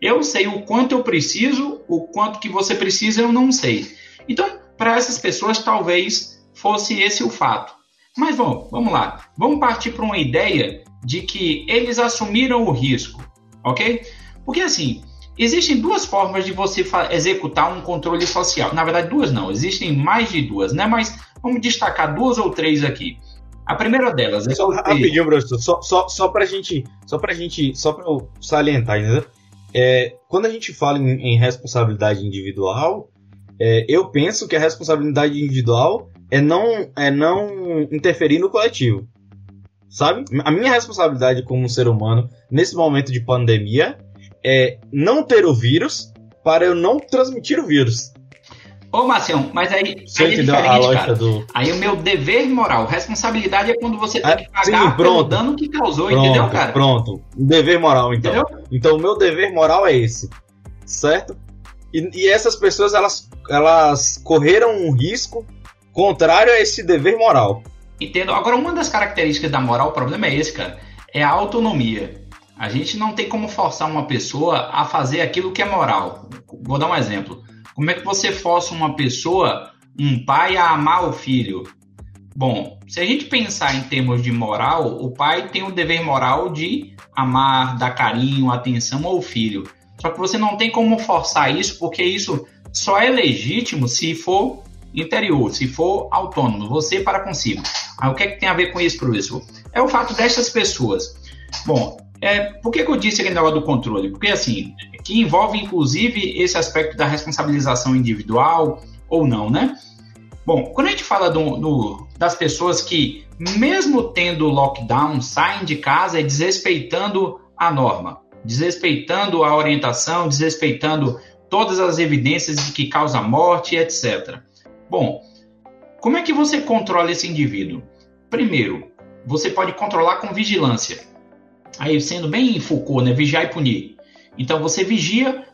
Eu sei o quanto eu preciso, o quanto que você precisa, eu não sei. Então, para essas pessoas, talvez fosse esse o fato. Mas bom, vamos lá. Vamos partir para uma ideia de que eles assumiram o risco, ok? Porque assim, existem duas formas de você executar um controle social. Na verdade, duas não, existem mais de duas, né? Mas vamos destacar duas ou três aqui. A primeira delas é. Só rapidinho, professor, só, só, só pra gente. Só pra gente. Só pra eu salientar, entendeu? É, quando a gente fala em, em responsabilidade individual, é, eu penso que a responsabilidade individual é não, é não interferir no coletivo. Sabe? A minha responsabilidade como ser humano nesse momento de pandemia é não ter o vírus para eu não transmitir o vírus. Ô, Marcião, mas aí, você aí é diferente, cara. Do... Aí o meu dever moral, responsabilidade é quando você tem que pagar Sim, pelo dano que causou, pronto, entendeu, cara? Pronto, dever moral, então. Entendeu? Então, o meu dever moral é esse, certo? E, e essas pessoas, elas, elas correram um risco contrário a esse dever moral. Entendo. Agora, uma das características da moral, o problema é esse, cara, é a autonomia. A gente não tem como forçar uma pessoa a fazer aquilo que é moral. Vou dar um exemplo. Como é que você força uma pessoa, um pai, a amar o filho? Bom, se a gente pensar em termos de moral, o pai tem o dever moral de amar, dar carinho, atenção ao filho. Só que você não tem como forçar isso, porque isso só é legítimo se for interior, se for autônomo, você para consigo. Aí o que, é que tem a ver com isso, professor? É o fato dessas pessoas. Bom, é, por que, que eu disse aquele negócio do controle? Porque assim, que envolve inclusive esse aspecto da responsabilização individual ou não, né? Bom, quando a gente fala do, do, das pessoas que, mesmo tendo lockdown, saem de casa desrespeitando a norma, desrespeitando a orientação, desrespeitando todas as evidências de que causa morte, etc. Bom, como é que você controla esse indivíduo? Primeiro, você pode controlar com vigilância. Aí, sendo bem Foucault, né? Vigiar e punir. Então, você vigia,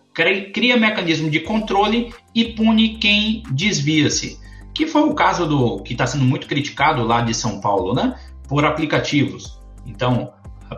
cria mecanismo de controle e pune quem desvia-se. Que foi o caso do que está sendo muito criticado lá de São Paulo, né? Por aplicativos. Então,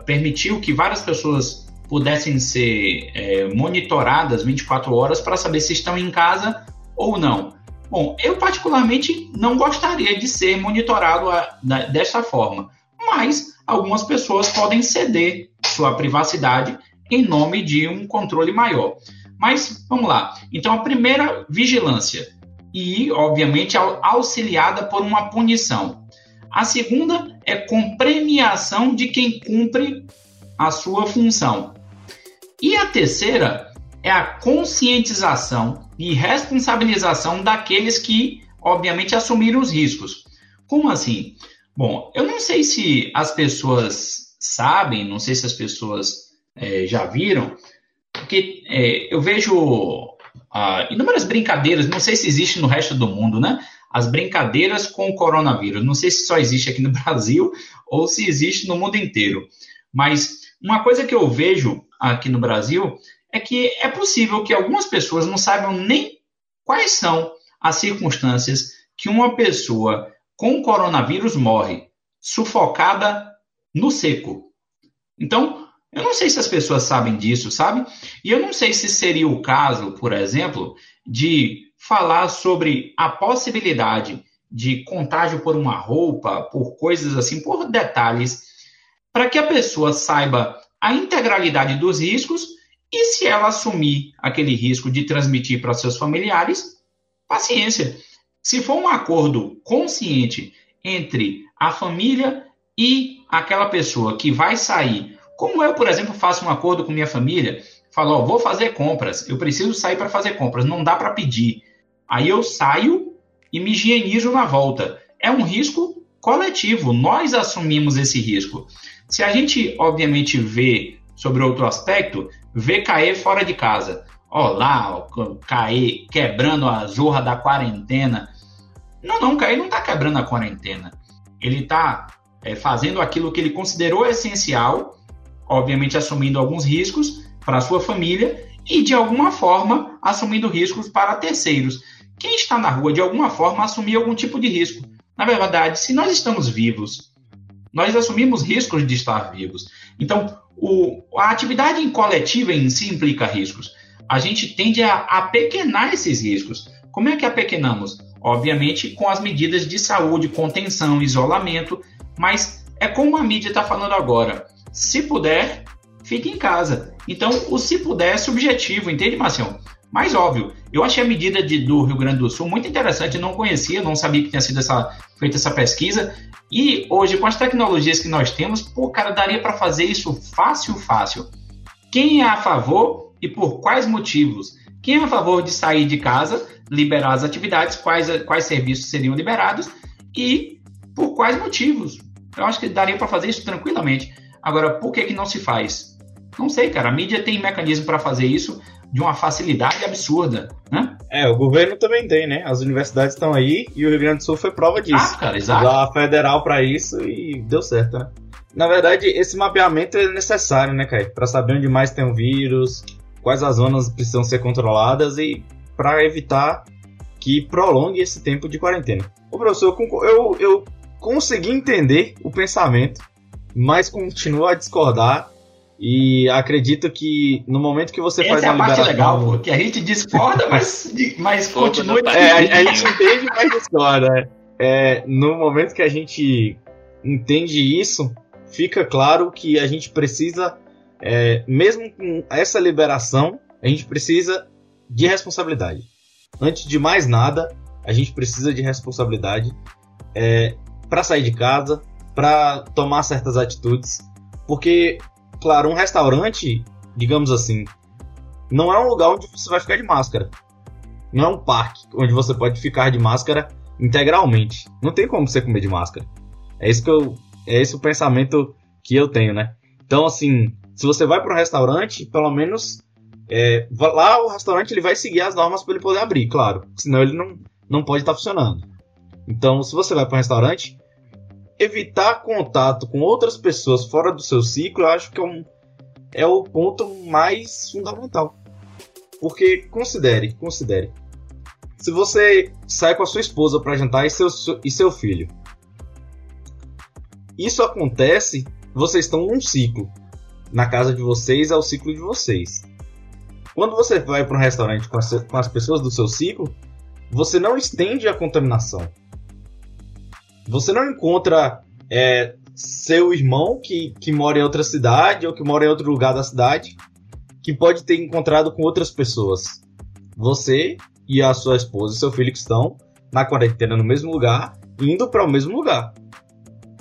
permitiu que várias pessoas pudessem ser é, monitoradas 24 horas para saber se estão em casa ou não. Bom, eu particularmente não gostaria de ser monitorado a, da, dessa forma, mas algumas pessoas podem ceder sua privacidade em nome de um controle maior. Mas vamos lá. Então, a primeira, vigilância, e obviamente auxiliada por uma punição. A segunda é com premiação de quem cumpre a sua função. E a terceira é a conscientização e responsabilização daqueles que, obviamente, assumiram os riscos. Como assim? Bom, eu não sei se as pessoas sabem, não sei se as pessoas é, já viram, porque é, eu vejo ah, inúmeras brincadeiras, não sei se existe no resto do mundo, né? As brincadeiras com o coronavírus. Não sei se só existe aqui no [LAUGHS] Brasil ou se existe no mundo inteiro. Mas uma coisa que eu vejo aqui no Brasil é que é possível que algumas pessoas não saibam nem quais são as circunstâncias que uma pessoa com coronavírus morre, sufocada no seco. Então, eu não sei se as pessoas sabem disso, sabe? E eu não sei se seria o caso, por exemplo, de falar sobre a possibilidade de contágio por uma roupa, por coisas assim, por detalhes, para que a pessoa saiba a integralidade dos riscos e se ela assumir aquele risco de transmitir para seus familiares, paciência. Se for um acordo consciente entre a família e aquela pessoa que vai sair Como eu, por exemplo, faço um acordo com minha família, falo, vou fazer compras, eu preciso sair para fazer compras, não dá para pedir. Aí eu saio e me higienizo na volta. É um risco coletivo, nós assumimos esse risco. Se a gente, obviamente, vê sobre outro aspecto, vê cair fora de casa. Ó lá, cair quebrando a zorra da quarentena. Não, não, cair não está quebrando a quarentena. Ele está é, fazendo aquilo que ele considerou essencial, obviamente assumindo alguns riscos para sua família e, de alguma forma, assumindo riscos para terceiros. Quem está na rua, de alguma forma, assumir algum tipo de risco. Na verdade, se nós estamos vivos, nós assumimos riscos de estar vivos. Então, o, a atividade coletiva em si implica riscos. A gente tende a, a pequenar esses riscos. Como é que apequenamos? Obviamente, com as medidas de saúde, contenção, isolamento, mas é como a mídia está falando agora. Se puder, fique em casa. Então, o se puder é subjetivo, entende, Marcião? Mais óbvio, eu achei a medida de, do Rio Grande do Sul muito interessante, não conhecia, não sabia que tinha sido essa, feita essa pesquisa. E hoje, com as tecnologias que nós temos, pô, cara, daria para fazer isso fácil, fácil. Quem é a favor e por quais motivos? Quem é a favor de sair de casa, liberar as atividades, quais, quais serviços seriam liberados e por quais motivos? Eu acho que daria para fazer isso tranquilamente. Agora, por que, que não se faz? Não sei, cara. A mídia tem mecanismo para fazer isso de uma facilidade absurda, né? É, o governo também tem, né? As universidades estão aí e o Rio Grande do Sul foi prova disso. Ah, cara, exato. Usar a federal para isso e deu certo, né? Na verdade, esse mapeamento é necessário, né, Caio? Para saber onde mais tem o um vírus, quais as zonas precisam ser controladas e para evitar que prolongue esse tempo de quarentena. Ô, professor, eu, eu consegui entender o pensamento, mas continuo a discordar e acredito que no momento que você Essa faz é a uma parte liberação... legal, porque a gente discorda, mas, mas continua... É, a, a gente entende, mas discorda. É, no momento que a gente entende isso, fica claro que a gente precisa, é, mesmo com essa liberação, a gente precisa de responsabilidade. Antes de mais nada, a gente precisa de responsabilidade é, para sair de casa, para tomar certas atitudes, porque, claro, um restaurante, digamos assim, não é um lugar onde você vai ficar de máscara. Não é um parque onde você pode ficar de máscara integralmente. Não tem como você comer de máscara. É isso que eu, é esse o pensamento que eu tenho, né? Então, assim, se você vai para um restaurante, pelo menos é, lá o restaurante ele vai seguir as normas para ele poder abrir, claro. Senão ele não, não pode estar tá funcionando. Então, se você vai para um restaurante, evitar contato com outras pessoas fora do seu ciclo, eu acho que é, um, é o ponto mais fundamental. Porque considere, considere. Se você sai com a sua esposa para jantar e seu, e seu filho, isso acontece, vocês estão num ciclo. Na casa de vocês é o ciclo de vocês. Quando você vai para um restaurante com as, com as pessoas do seu ciclo, você não estende a contaminação. Você não encontra é, seu irmão que, que mora em outra cidade ou que mora em outro lugar da cidade que pode ter encontrado com outras pessoas. Você e a sua esposa e seu filho que estão na quarentena no mesmo lugar, indo para o mesmo lugar.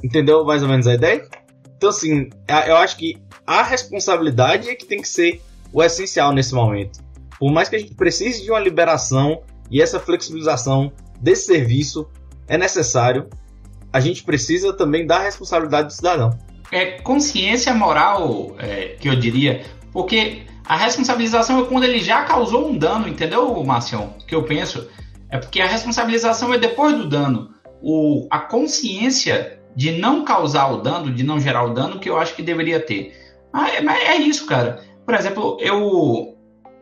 Entendeu mais ou menos a ideia? Então, assim, eu acho que a responsabilidade é que tem que ser o essencial nesse momento. Por mais que a gente precise de uma liberação e essa flexibilização desse serviço é necessário, a gente precisa também dar responsabilidade do cidadão. É consciência moral, é, que eu diria, porque a responsabilização é quando ele já causou um dano, entendeu, Marcião? Que eu penso. É porque a responsabilização é depois do dano. O, a consciência de não causar o dano, de não gerar o dano, que eu acho que deveria ter. Ah, é, é isso, cara. Por exemplo, eu,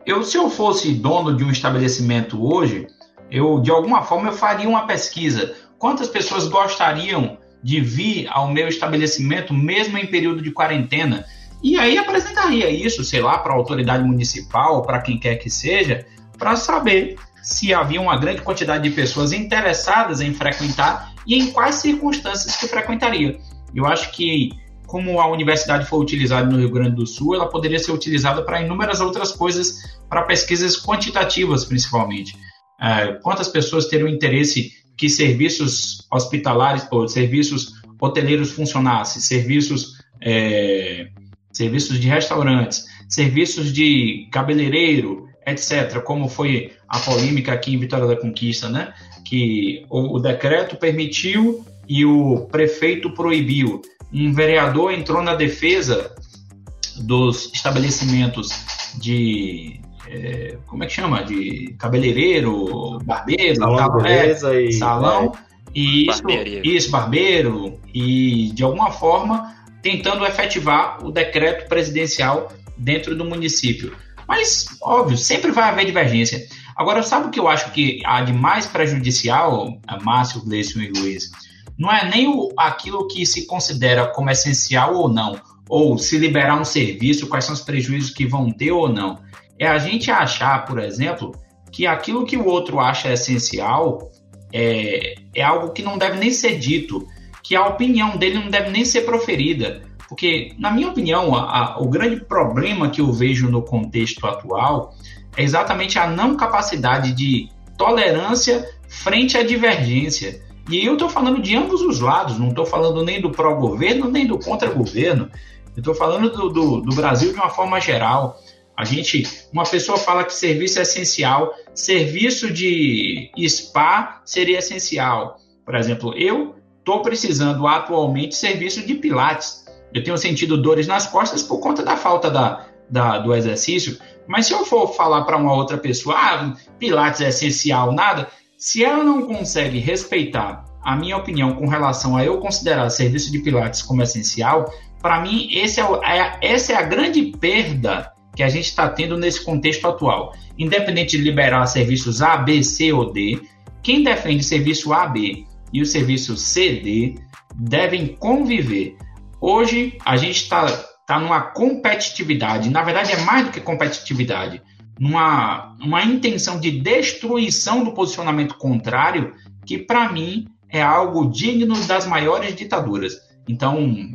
eu se eu fosse dono de um estabelecimento hoje, eu de alguma forma eu faria uma pesquisa. Quantas pessoas gostariam de vir ao meu estabelecimento mesmo em período de quarentena? E aí apresentaria isso, sei lá, para a autoridade municipal, para quem quer que seja, para saber se havia uma grande quantidade de pessoas interessadas em frequentar e em quais circunstâncias que frequentaria. Eu acho que como a universidade foi utilizada no Rio Grande do Sul, ela poderia ser utilizada para inúmeras outras coisas, para pesquisas quantitativas principalmente. É, quantas pessoas teriam interesse que serviços hospitalares ou serviços hoteleiros funcionassem, serviços, é, serviços de restaurantes, serviços de cabeleireiro, etc., como foi a polêmica aqui em Vitória da Conquista, né? Que o, o decreto permitiu e o prefeito proibiu. Um vereador entrou na defesa dos estabelecimentos de é, como é que chama? De cabeleireiro, barbeiro, salão, tal, beleza é, e, salão é. e isso, isso, barbeiro, e de alguma forma tentando efetivar o decreto presidencial dentro do município. Mas, óbvio, sempre vai haver divergência. Agora, sabe o que eu acho que há de mais prejudicial, Márcio, Gleison e Luiz? Não é nem o, aquilo que se considera como essencial ou não, ou se liberar um serviço, quais são os prejuízos que vão ter ou não. É a gente achar, por exemplo, que aquilo que o outro acha essencial é, é algo que não deve nem ser dito, que a opinião dele não deve nem ser proferida. Porque, na minha opinião, a, a, o grande problema que eu vejo no contexto atual é exatamente a não capacidade de tolerância frente à divergência. E eu estou falando de ambos os lados, não estou falando nem do pró-governo nem do contra-governo. Eu estou falando do, do, do, Brasil de uma forma geral. A gente, uma pessoa fala que serviço é essencial, serviço de spa seria essencial. Por exemplo, eu estou precisando atualmente serviço de pilates. Eu tenho sentido dores nas costas por conta da falta da, da do exercício. Mas se eu for falar para uma outra pessoa, ah, pilates é essencial, nada, se ela não consegue respeitar a minha opinião com relação a eu considerar serviço de pilates como essencial, para mim, esse é, é, essa é a grande perda que a gente está tendo nesse contexto atual. Independente de liberar serviços A, B, C ou D, quem defende serviço A, B e o serviço C, D devem conviver. Hoje, a gente está tá numa competitividade, na verdade, é mais do que competitividade, numa uma intenção de destruição do posicionamento contrário, que para mim é algo digno das maiores ditaduras. Então,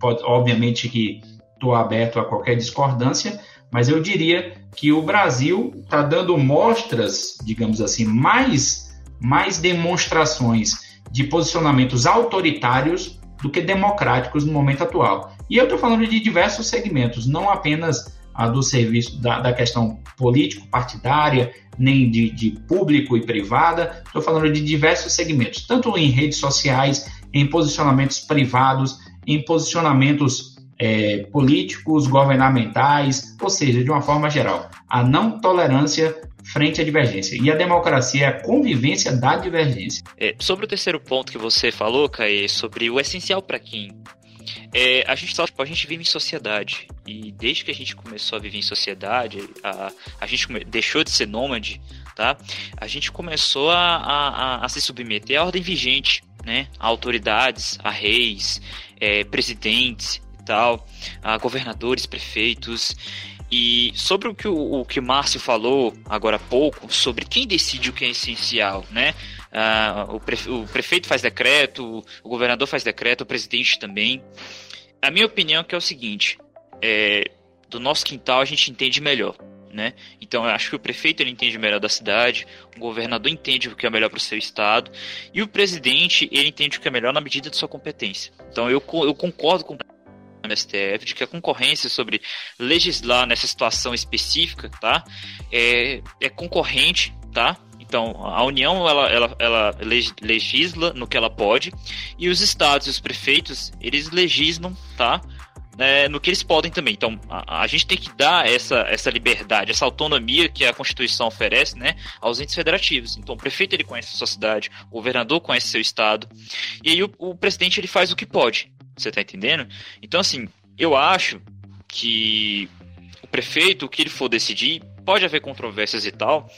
pode, obviamente que estou aberto a qualquer discordância, mas eu diria que o Brasil está dando mostras, digamos assim, mais, mais demonstrações de posicionamentos autoritários do que democráticos no momento atual. E eu estou falando de diversos segmentos, não apenas a do serviço da, da questão político-partidária, nem de, de público e privada, estou falando de diversos segmentos, tanto em redes sociais, em posicionamentos privados, em posicionamentos é, políticos, governamentais, ou seja, de uma forma geral, a não tolerância frente à divergência. E a democracia é a convivência da divergência. É, sobre o terceiro ponto que você falou, Caê, sobre o essencial para quem. É, a gente a gente vive em sociedade e desde que a gente começou a viver em sociedade, a, a gente deixou de ser nômade, tá? A gente começou a, a, a se submeter à ordem vigente, né? A autoridades, a reis, é, presidentes tal, a governadores, prefeitos. E sobre o que o, o que Márcio falou agora há pouco, sobre quem decide o que é essencial, né? Ah, o, prefe, o prefeito faz decreto, o governador faz decreto, o presidente também. A minha opinião é que é o seguinte: é, do nosso quintal a gente entende melhor né? Então eu acho que o prefeito ele entende melhor da cidade, o governador entende o que é melhor para o seu estado e o presidente ele entende o que é melhor na medida de sua competência. Então eu, eu concordo com o STF de que a concorrência sobre legislar nessa situação específica, tá? É, é concorrente, tá? Então, a União ela, ela, ela legisla no que ela pode e os estados e os prefeitos eles legislam, tá? né, no que eles podem também. Então, a, a, gente tem que dar essa, essa liberdade, essa autonomia que a Constituição oferece né, aos entes federativos. Então, o prefeito ele conhece a sua cidade, o governador conhece seu estado, e aí o, o presidente ele faz o que pode. Você está entendendo? Então, assim, eu acho que o prefeito, o que ele for decidir, pode haver controvérsias e tal,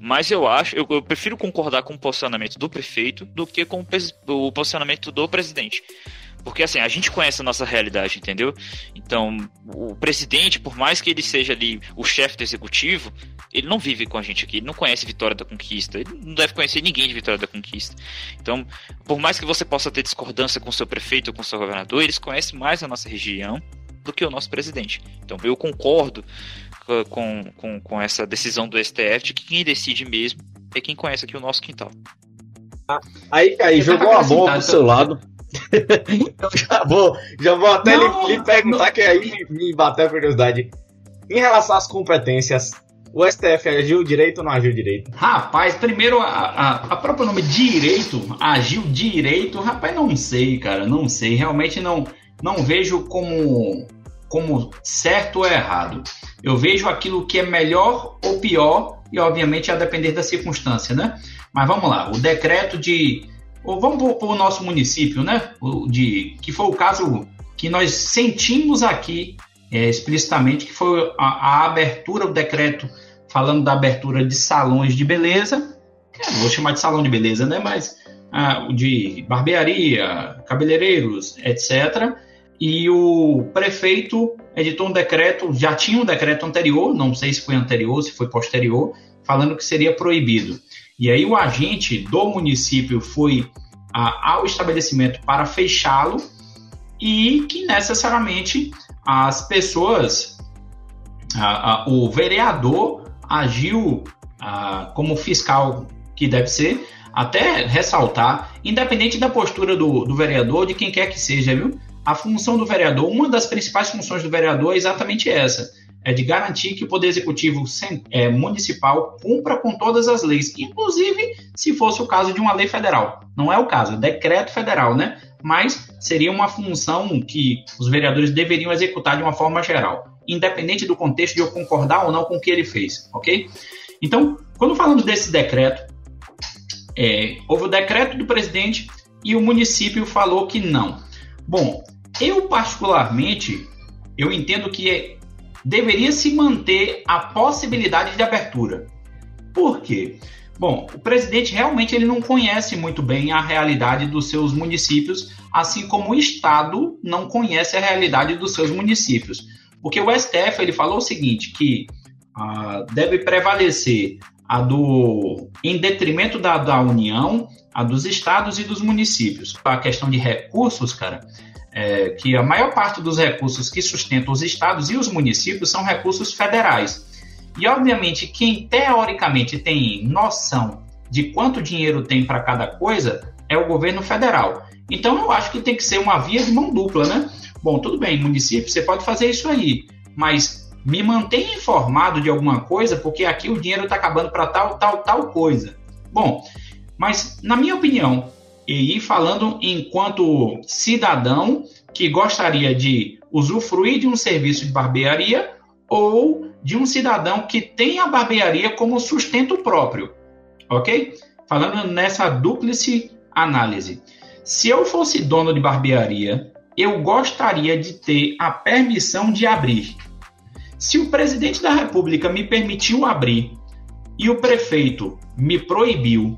mas eu acho, eu, eu, prefiro concordar com o posicionamento do prefeito do que com o, o posicionamento do presidente. Porque assim, a gente conhece a nossa realidade, entendeu? Então, o presidente, por mais que ele seja ali o chefe do executivo, ele não vive com a gente aqui, ele não conhece Vitória da Conquista, ele não deve conhecer ninguém de Vitória da Conquista. Então, por mais que você possa ter discordância com o seu prefeito ou com o seu governador, eles conhecem mais a nossa região do que o nosso presidente. Então, eu concordo com, com, com essa decisão do STF de que quem decide mesmo é quem conhece aqui o nosso quintal. Aí, aí jogou a bomba pro seu lado eu já vou, já vou até não, lhe, lhe, perguntar, não. que aí me, me bateu a curiosidade. Em relação às competências, o STF agiu direito ou não agiu direito? Rapaz, primeiro a, a, a próprio nome direito, agiu direito, rapaz, não sei, cara, não sei. Realmente não, não vejo como, como certo ou errado. Eu vejo aquilo que é melhor ou pior, e obviamente a depender da circunstância, né? Mas vamos lá, o decreto de. Ou vamos para o nosso município, né? De, que foi o caso que nós sentimos aqui é, explicitamente, que foi a, a abertura, o decreto falando da abertura de salões de beleza, vou chamar de salão de beleza, né? Mas ah, de barbearia, cabeleireiros, etc. E o prefeito editou um decreto, já tinha um decreto anterior, não sei se foi anterior, se foi posterior, falando que seria proibido. E aí o agente do município foi ah, ao estabelecimento para fechá-lo e que necessariamente as pessoas, ah, ah, o vereador agiu como fiscal que deve ser, até ressaltar, independente da postura do, do vereador, de quem quer que seja, viu? A função do vereador, uma das principais funções do vereador é exatamente essa: é de garantir que o Poder Executivo é, municipal cumpra com todas as leis, inclusive se fosse o caso de uma lei federal. Não é o caso, é decreto federal, né? Mas seria uma função que os vereadores deveriam executar de uma forma geral independente do contexto de eu concordar ou não com o que ele fez, ok? Então, quando falamos desse decreto, é, houve o decreto do presidente e o município falou que não. Bom, eu particularmente, eu entendo que é, deveria se manter a possibilidade de abertura. Por quê? Bom, o presidente realmente ele não conhece muito bem a realidade dos seus municípios, assim como o Estado não conhece a realidade dos seus municípios. Porque o STF ele falou o seguinte, que ah, deve prevalecer a do em detrimento da, da União, a dos estados e dos municípios. A questão de recursos, cara, é, que a maior parte dos recursos que sustentam os estados e os municípios são recursos federais. E, obviamente, quem teoricamente tem noção de quanto dinheiro tem para cada coisa é o governo federal. Então, eu acho que tem que ser uma via de mão dupla, né? Bom, tudo bem, município, você pode fazer isso aí, mas me mantenha informado de alguma coisa, porque aqui o dinheiro está acabando para tal, tal, tal coisa. Bom, mas na minha opinião, e falando enquanto cidadão que gostaria de usufruir de um serviço de barbearia ou de um cidadão que tem a barbearia como sustento próprio, ok? Falando nessa duplice análise. Se eu fosse dono de barbearia eu gostaria de ter a permissão de abrir. Se o presidente da República me permitiu abrir e o prefeito me proibiu,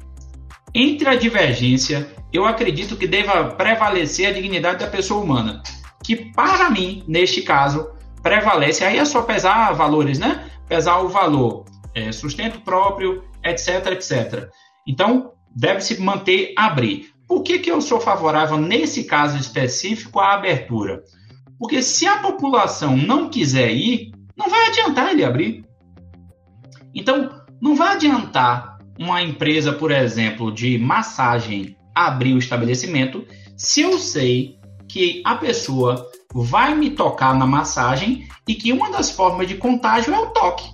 entre a divergência, eu acredito que deva prevalecer a dignidade da pessoa humana, que para mim, neste caso, prevalece. Aí é só pesar valores, né? Pesar o valor, é, sustento próprio, etc, etc. Então, deve-se manter abrir. Por que, que eu sou favorável, nesse caso específico, à abertura? Porque se a população não quiser ir, não vai adiantar ele abrir. Então, não vai adiantar uma empresa, por exemplo, de massagem abrir o estabelecimento se eu sei que a pessoa vai me tocar na massagem e que uma das formas de contágio é o toque.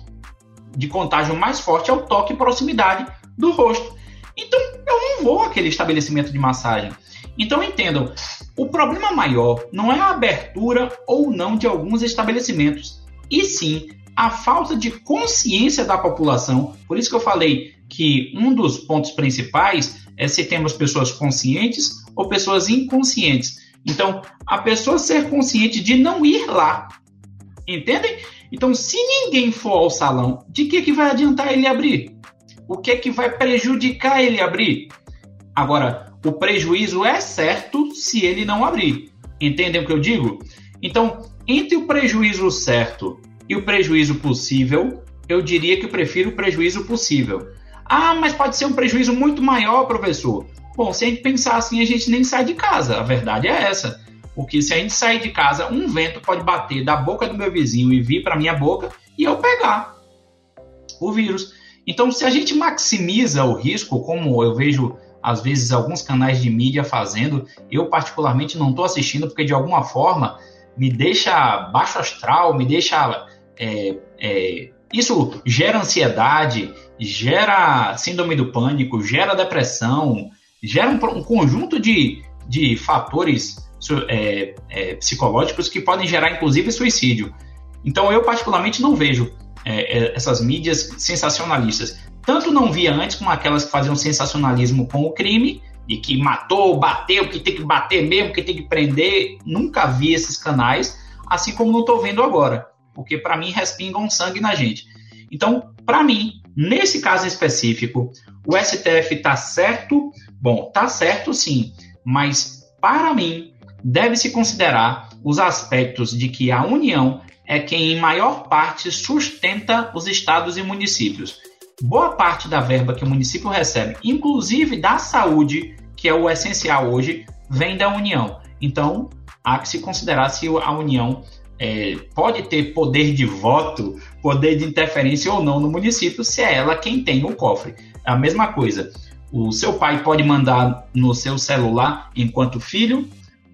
De contágio mais forte é o toque e proximidade do rosto. Então, eu não vou àquele estabelecimento de massagem. Então, entendam, o problema maior não é a abertura ou não de alguns estabelecimentos, e sim a falta de consciência da população. Por isso que eu falei que um dos pontos principais é se temos pessoas conscientes ou pessoas inconscientes. Então, a pessoa ser consciente de não ir lá. Entendem? Então, se ninguém for ao salão, de que, que vai adiantar ele abrir? o que que vai prejudicar ele abrir? Agora, o prejuízo é certo se ele não abrir. Entendem o que eu digo? Então, entre o prejuízo certo e o prejuízo possível, eu diria que eu prefiro o prejuízo possível. Ah, mas pode ser um prejuízo muito maior, professor. Bom, se a gente pensar assim, a gente nem sai de casa. A verdade é essa. Porque se a gente sair de casa, um vento pode bater da boca do meu vizinho e vir para minha boca e eu pegar o vírus. Então, se a gente maximiza o risco, como eu vejo às vezes alguns canais de mídia fazendo. Eu particularmente não estou assistindo porque de alguma forma me deixa baixo astral, me deixa é, é, isso gera ansiedade, gera síndrome do pânico, gera depressão, gera um, um conjunto de, de fatores é, é, psicológicos que podem gerar, inclusive, suicídio. Então, eu particularmente não vejo é, é, essas mídias sensacionalistas. Tanto não via antes como aquelas que faziam sensacionalismo com o crime, e que matou, bateu, que tem que bater mesmo, que tem que prender. Nunca vi esses canais, assim como não estou vendo agora porque para mim respingam sangue na gente. Então, para mim, nesse caso específico, o STF está certo? Bom, está certo sim, mas para mim deve-se considerar os aspectos de que a União é quem em maior parte sustenta os estados e municípios. Boa parte da verba que o município recebe, inclusive da saúde, que é o essencial hoje, vem da União. Então, há que se considerar se a União é, pode ter poder de voto, poder de interferência ou não no município, se é ela quem tem o cofre. É a mesma coisa. O seu pai pode mandar no seu celular enquanto filho?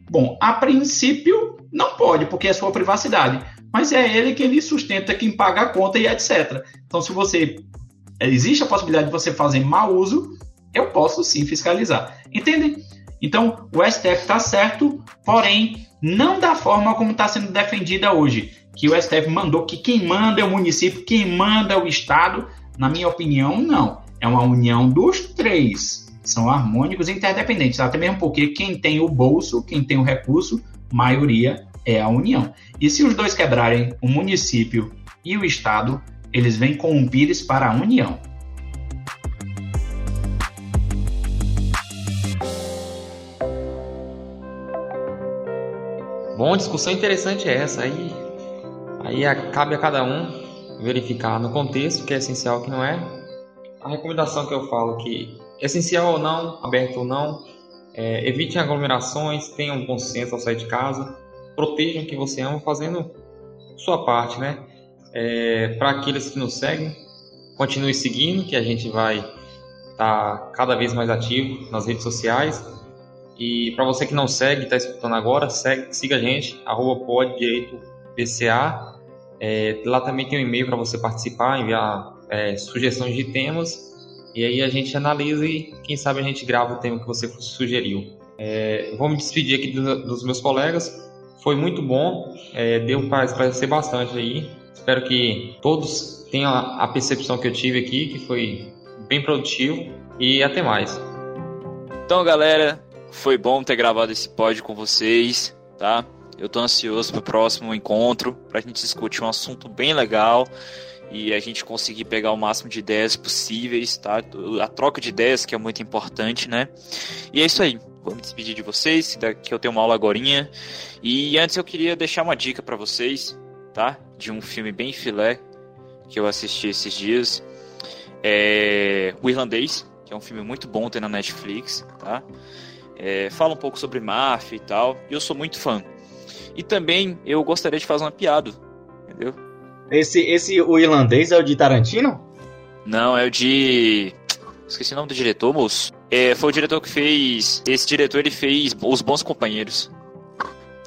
Bom, a princípio não pode, porque é sua privacidade. Mas é ele quem lhe sustenta, quem paga a conta e etc. Então, se você. Existe a possibilidade de você fazer mau uso, eu posso sim fiscalizar. Entendem? Então, o STF está certo, porém, não da forma como está sendo defendida hoje, que o STF mandou que quem manda é o município, quem manda é o Estado. Na minha opinião, não. É uma união dos três. São harmônicos e interdependentes, até mesmo porque quem tem o bolso, quem tem o recurso, maioria é a União. E se os dois quebrarem, o município e o Estado, eles vêm com um pires para a União. Bom, discussão interessante é essa. Aí, aí cabe a cada um verificar no contexto que é essencial que não é. A recomendação que eu falo que essencial ou não, aberto ou não, é, evitem aglomerações, tenham bom senso ao sair de casa, protejam quem você ama fazendo sua parte, né? É, Para aqueles que nos seguem, continue seguindo, que a gente vai estar tá cada vez mais ativo nas redes sociais e para você que não segue, está escutando agora, segue, siga a gente, arroba PCA. É, lá também tem um e-mail para você participar, enviar é, sugestões de temas. E aí a gente analisa e quem sabe a gente grava o tema que você sugeriu. É, vou me despedir aqui do, dos meus colegas. Foi muito bom, é, deu para esclarecer bastante aí. Espero que todos tenham a percepção que eu tive aqui, que foi bem produtivo. E até mais. Então, galera, foi bom ter gravado esse pod com vocês, tá? Eu tô ansioso pro próximo encontro, pra gente discutir um assunto bem legal e a gente conseguir pegar o máximo de ideias possíveis, tá? A troca de ideias que é muito importante, né? E é isso aí. Vou me despedir de vocês, daqui eu tenho uma aula agorinha. E antes eu queria deixar uma dica para vocês, tá? De um filme bem filé que eu assisti esses dias. É O Irlandês, que é um filme muito bom, tem na Netflix, tá? É, fala um pouco sobre máfia e tal, e eu sou muito fã. E também eu gostaria de fazer uma piada, entendeu? Esse, esse o irlandês é o de Tarantino? Não, é o de. Esqueci o nome do diretor, moço. É, foi o diretor que fez. Esse diretor ele fez Os Bons Companheiros.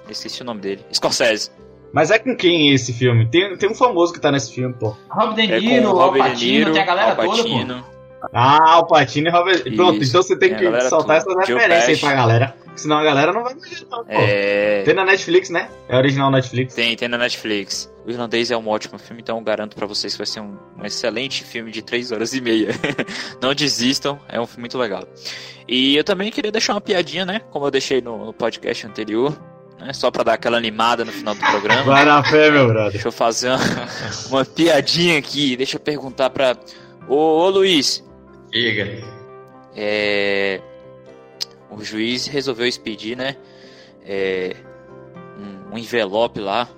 Esqueci o nome dele. Scorsese. Mas é com quem esse filme? Tem, tem um famoso que tá nesse filme, pô. Rob De Niro, é com Rob De Niro, tem a galera toda, pô. Ah, o Patino e Robert. Isso. Pronto, então você tem que soltar essas referências aí pra galera. Senão a galera não vai ver, não, é... Tem na Netflix, né? É original Netflix. Tem, tem na Netflix. O Irlandês é um ótimo filme, então garanto para vocês que vai ser um, um, excelente filme de 3 horas e meia. [LAUGHS] não desistam, é um filme muito legal. E eu também queria deixar uma piadinha, né? Como eu deixei no, no podcast anterior. Né? Só pra dar aquela animada no final do programa. Vai na fé, meu brother. Deixa eu fazer uma, [LAUGHS] uma piadinha aqui. Deixa eu perguntar pra. Ô, ô Luiz, Diga. É, o juiz resolveu expedir, né? É, um, um, envelope lá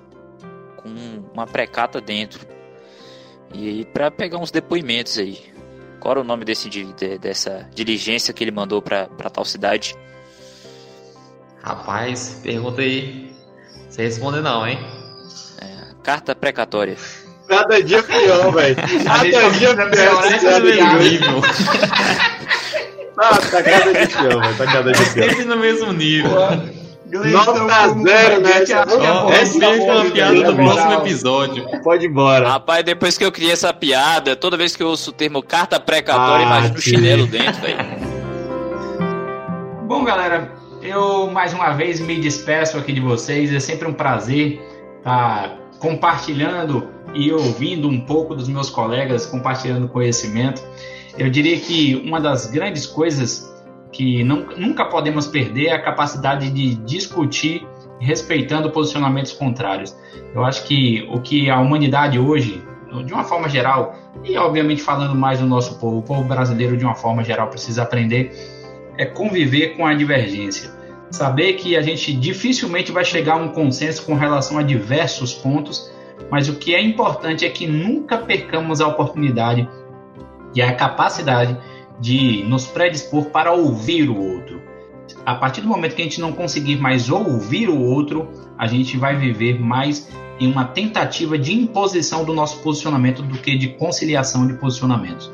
com uma precata dentro. E para pegar uns depoimentos aí. Qual era o nome desse, de, dessa diligência que ele mandou para tal cidade? Rapaz, pergunta aí. Você responde não, hein? É, carta precatória. Cada dia pior, velho. Cada dia pior. Tá, tá cada gente ama, tá cada gente ama. Sempre no mesmo nível. Nota zero, né? É Essa é aquela piada do próximo episódio. Pode ir embora. Rapaz, depois que eu criei essa piada, toda vez que eu ouço o termo carta precatória, Ah, imagina o chinelo dentro, velho. Bom, galera, eu mais uma vez me despeço aqui de vocês. É sempre um prazer estar compartilhando e ouvindo um pouco dos meus colegas, compartilhando conhecimento. Eu diria que uma das grandes coisas que não- nunca podemos perder é a capacidade de discutir respeitando posicionamentos contrários. Eu acho que o que a humanidade hoje, de uma forma geral, e obviamente falando mais do nosso povo, o povo brasileiro de uma forma geral precisa aprender é conviver com a divergência. Saber que a gente dificilmente vai chegar a um consenso com relação a diversos pontos, mas o que é importante é que nunca percamos a oportunidade e a capacidade de nos predispor para ouvir o outro. A partir do momento que a gente não conseguir mais ouvir o outro, a gente vai viver mais em uma tentativa de imposição do nosso posicionamento do que de conciliação de posicionamentos.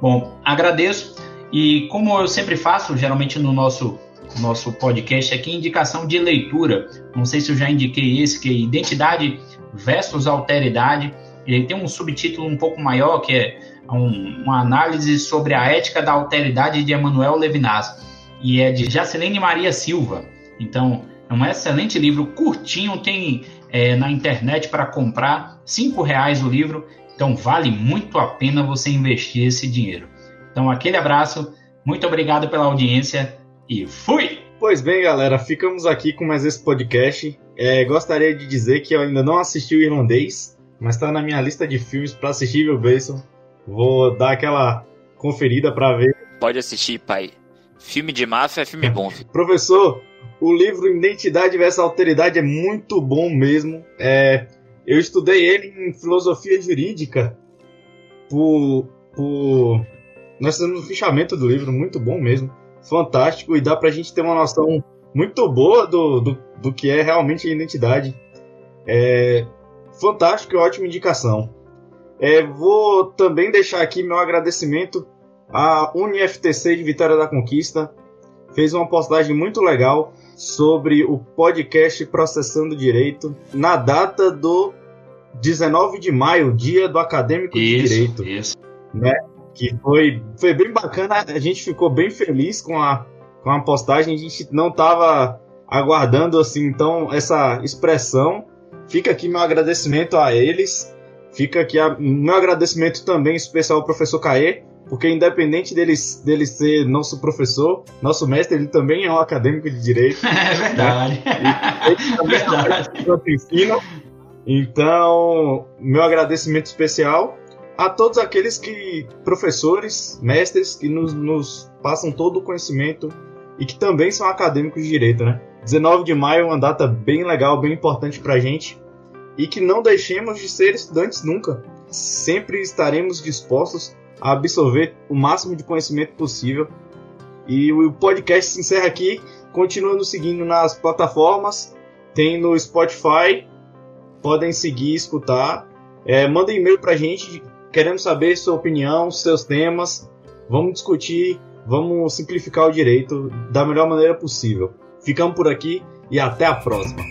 Bom, agradeço e como eu sempre faço, geralmente no nosso nosso podcast aqui, indicação de leitura. Não sei se eu já indiquei esse, que é Identidade versus Alteridade. Ele tem um subtítulo um pouco maior, que é um- uma análise sobre a ética da alteridade de Emmanuel Levinas. E é de Jacilene Maria Silva. Então, é um excelente livro, curtinho, tem é, na internet para comprar, cinco reais o livro. Então, vale muito a pena você investir esse dinheiro. Então, aquele abraço, muito obrigado pela audiência e fui! Pois bem, galera, ficamos aqui com mais esse podcast. É, gostaria de dizer que eu ainda não assisti o irlandês, mas está na minha lista de filmes para assistir, viu, Besson? Vou dar aquela conferida para ver. Pode assistir, pai. Filme de máfia é filme bom. Professor, o livro Identidade versus Alteridade é muito bom mesmo. É, eu estudei ele em filosofia jurídica por, por... Nós fizemos um fichamento do livro, muito bom mesmo. Fantástico, e dá pra gente ter uma noção muito boa do, do, do que é realmente a identidade. É, fantástico e ótima indicação. É, vou também deixar aqui meu agradecimento à UniFTC de Vitória da Conquista. Fez uma postagem muito legal sobre o podcast Processando Direito na data do 19 de maio, dia do Acadêmico de Direito isso. que foi, foi bem bacana. A gente ficou bem feliz com a, com a postagem. A gente não estava aguardando assim, então, essa expressão. Fica aqui meu agradecimento a eles. Fica aqui a, meu agradecimento também especial ao professor Caê, porque independente dele, dele ser nosso professor, nosso mestre, ele também é um acadêmico de direito. [LAUGHS] É verdade. Ele também [LAUGHS] é quanto ensino. Então, meu agradecimento especial a todos aqueles que, professores, mestres, que nos, nos passam todo o conhecimento e que também são acadêmicos de direito, né? 19 de maio é uma data bem legal, bem importante pra gente e que não deixemos de ser estudantes nunca. Sempre estaremos dispostos a absorver o máximo de conhecimento possível. E o podcast se encerra aqui. Continua nos seguindo nas plataformas. Tem no Spotify. Podem seguir, escutar. É, manda e-mail pra gente. Queremos saber sua opinião, seus temas. Vamos discutir. Vamos simplificar o direito da melhor maneira possível. Ficamos por aqui e até a próxima.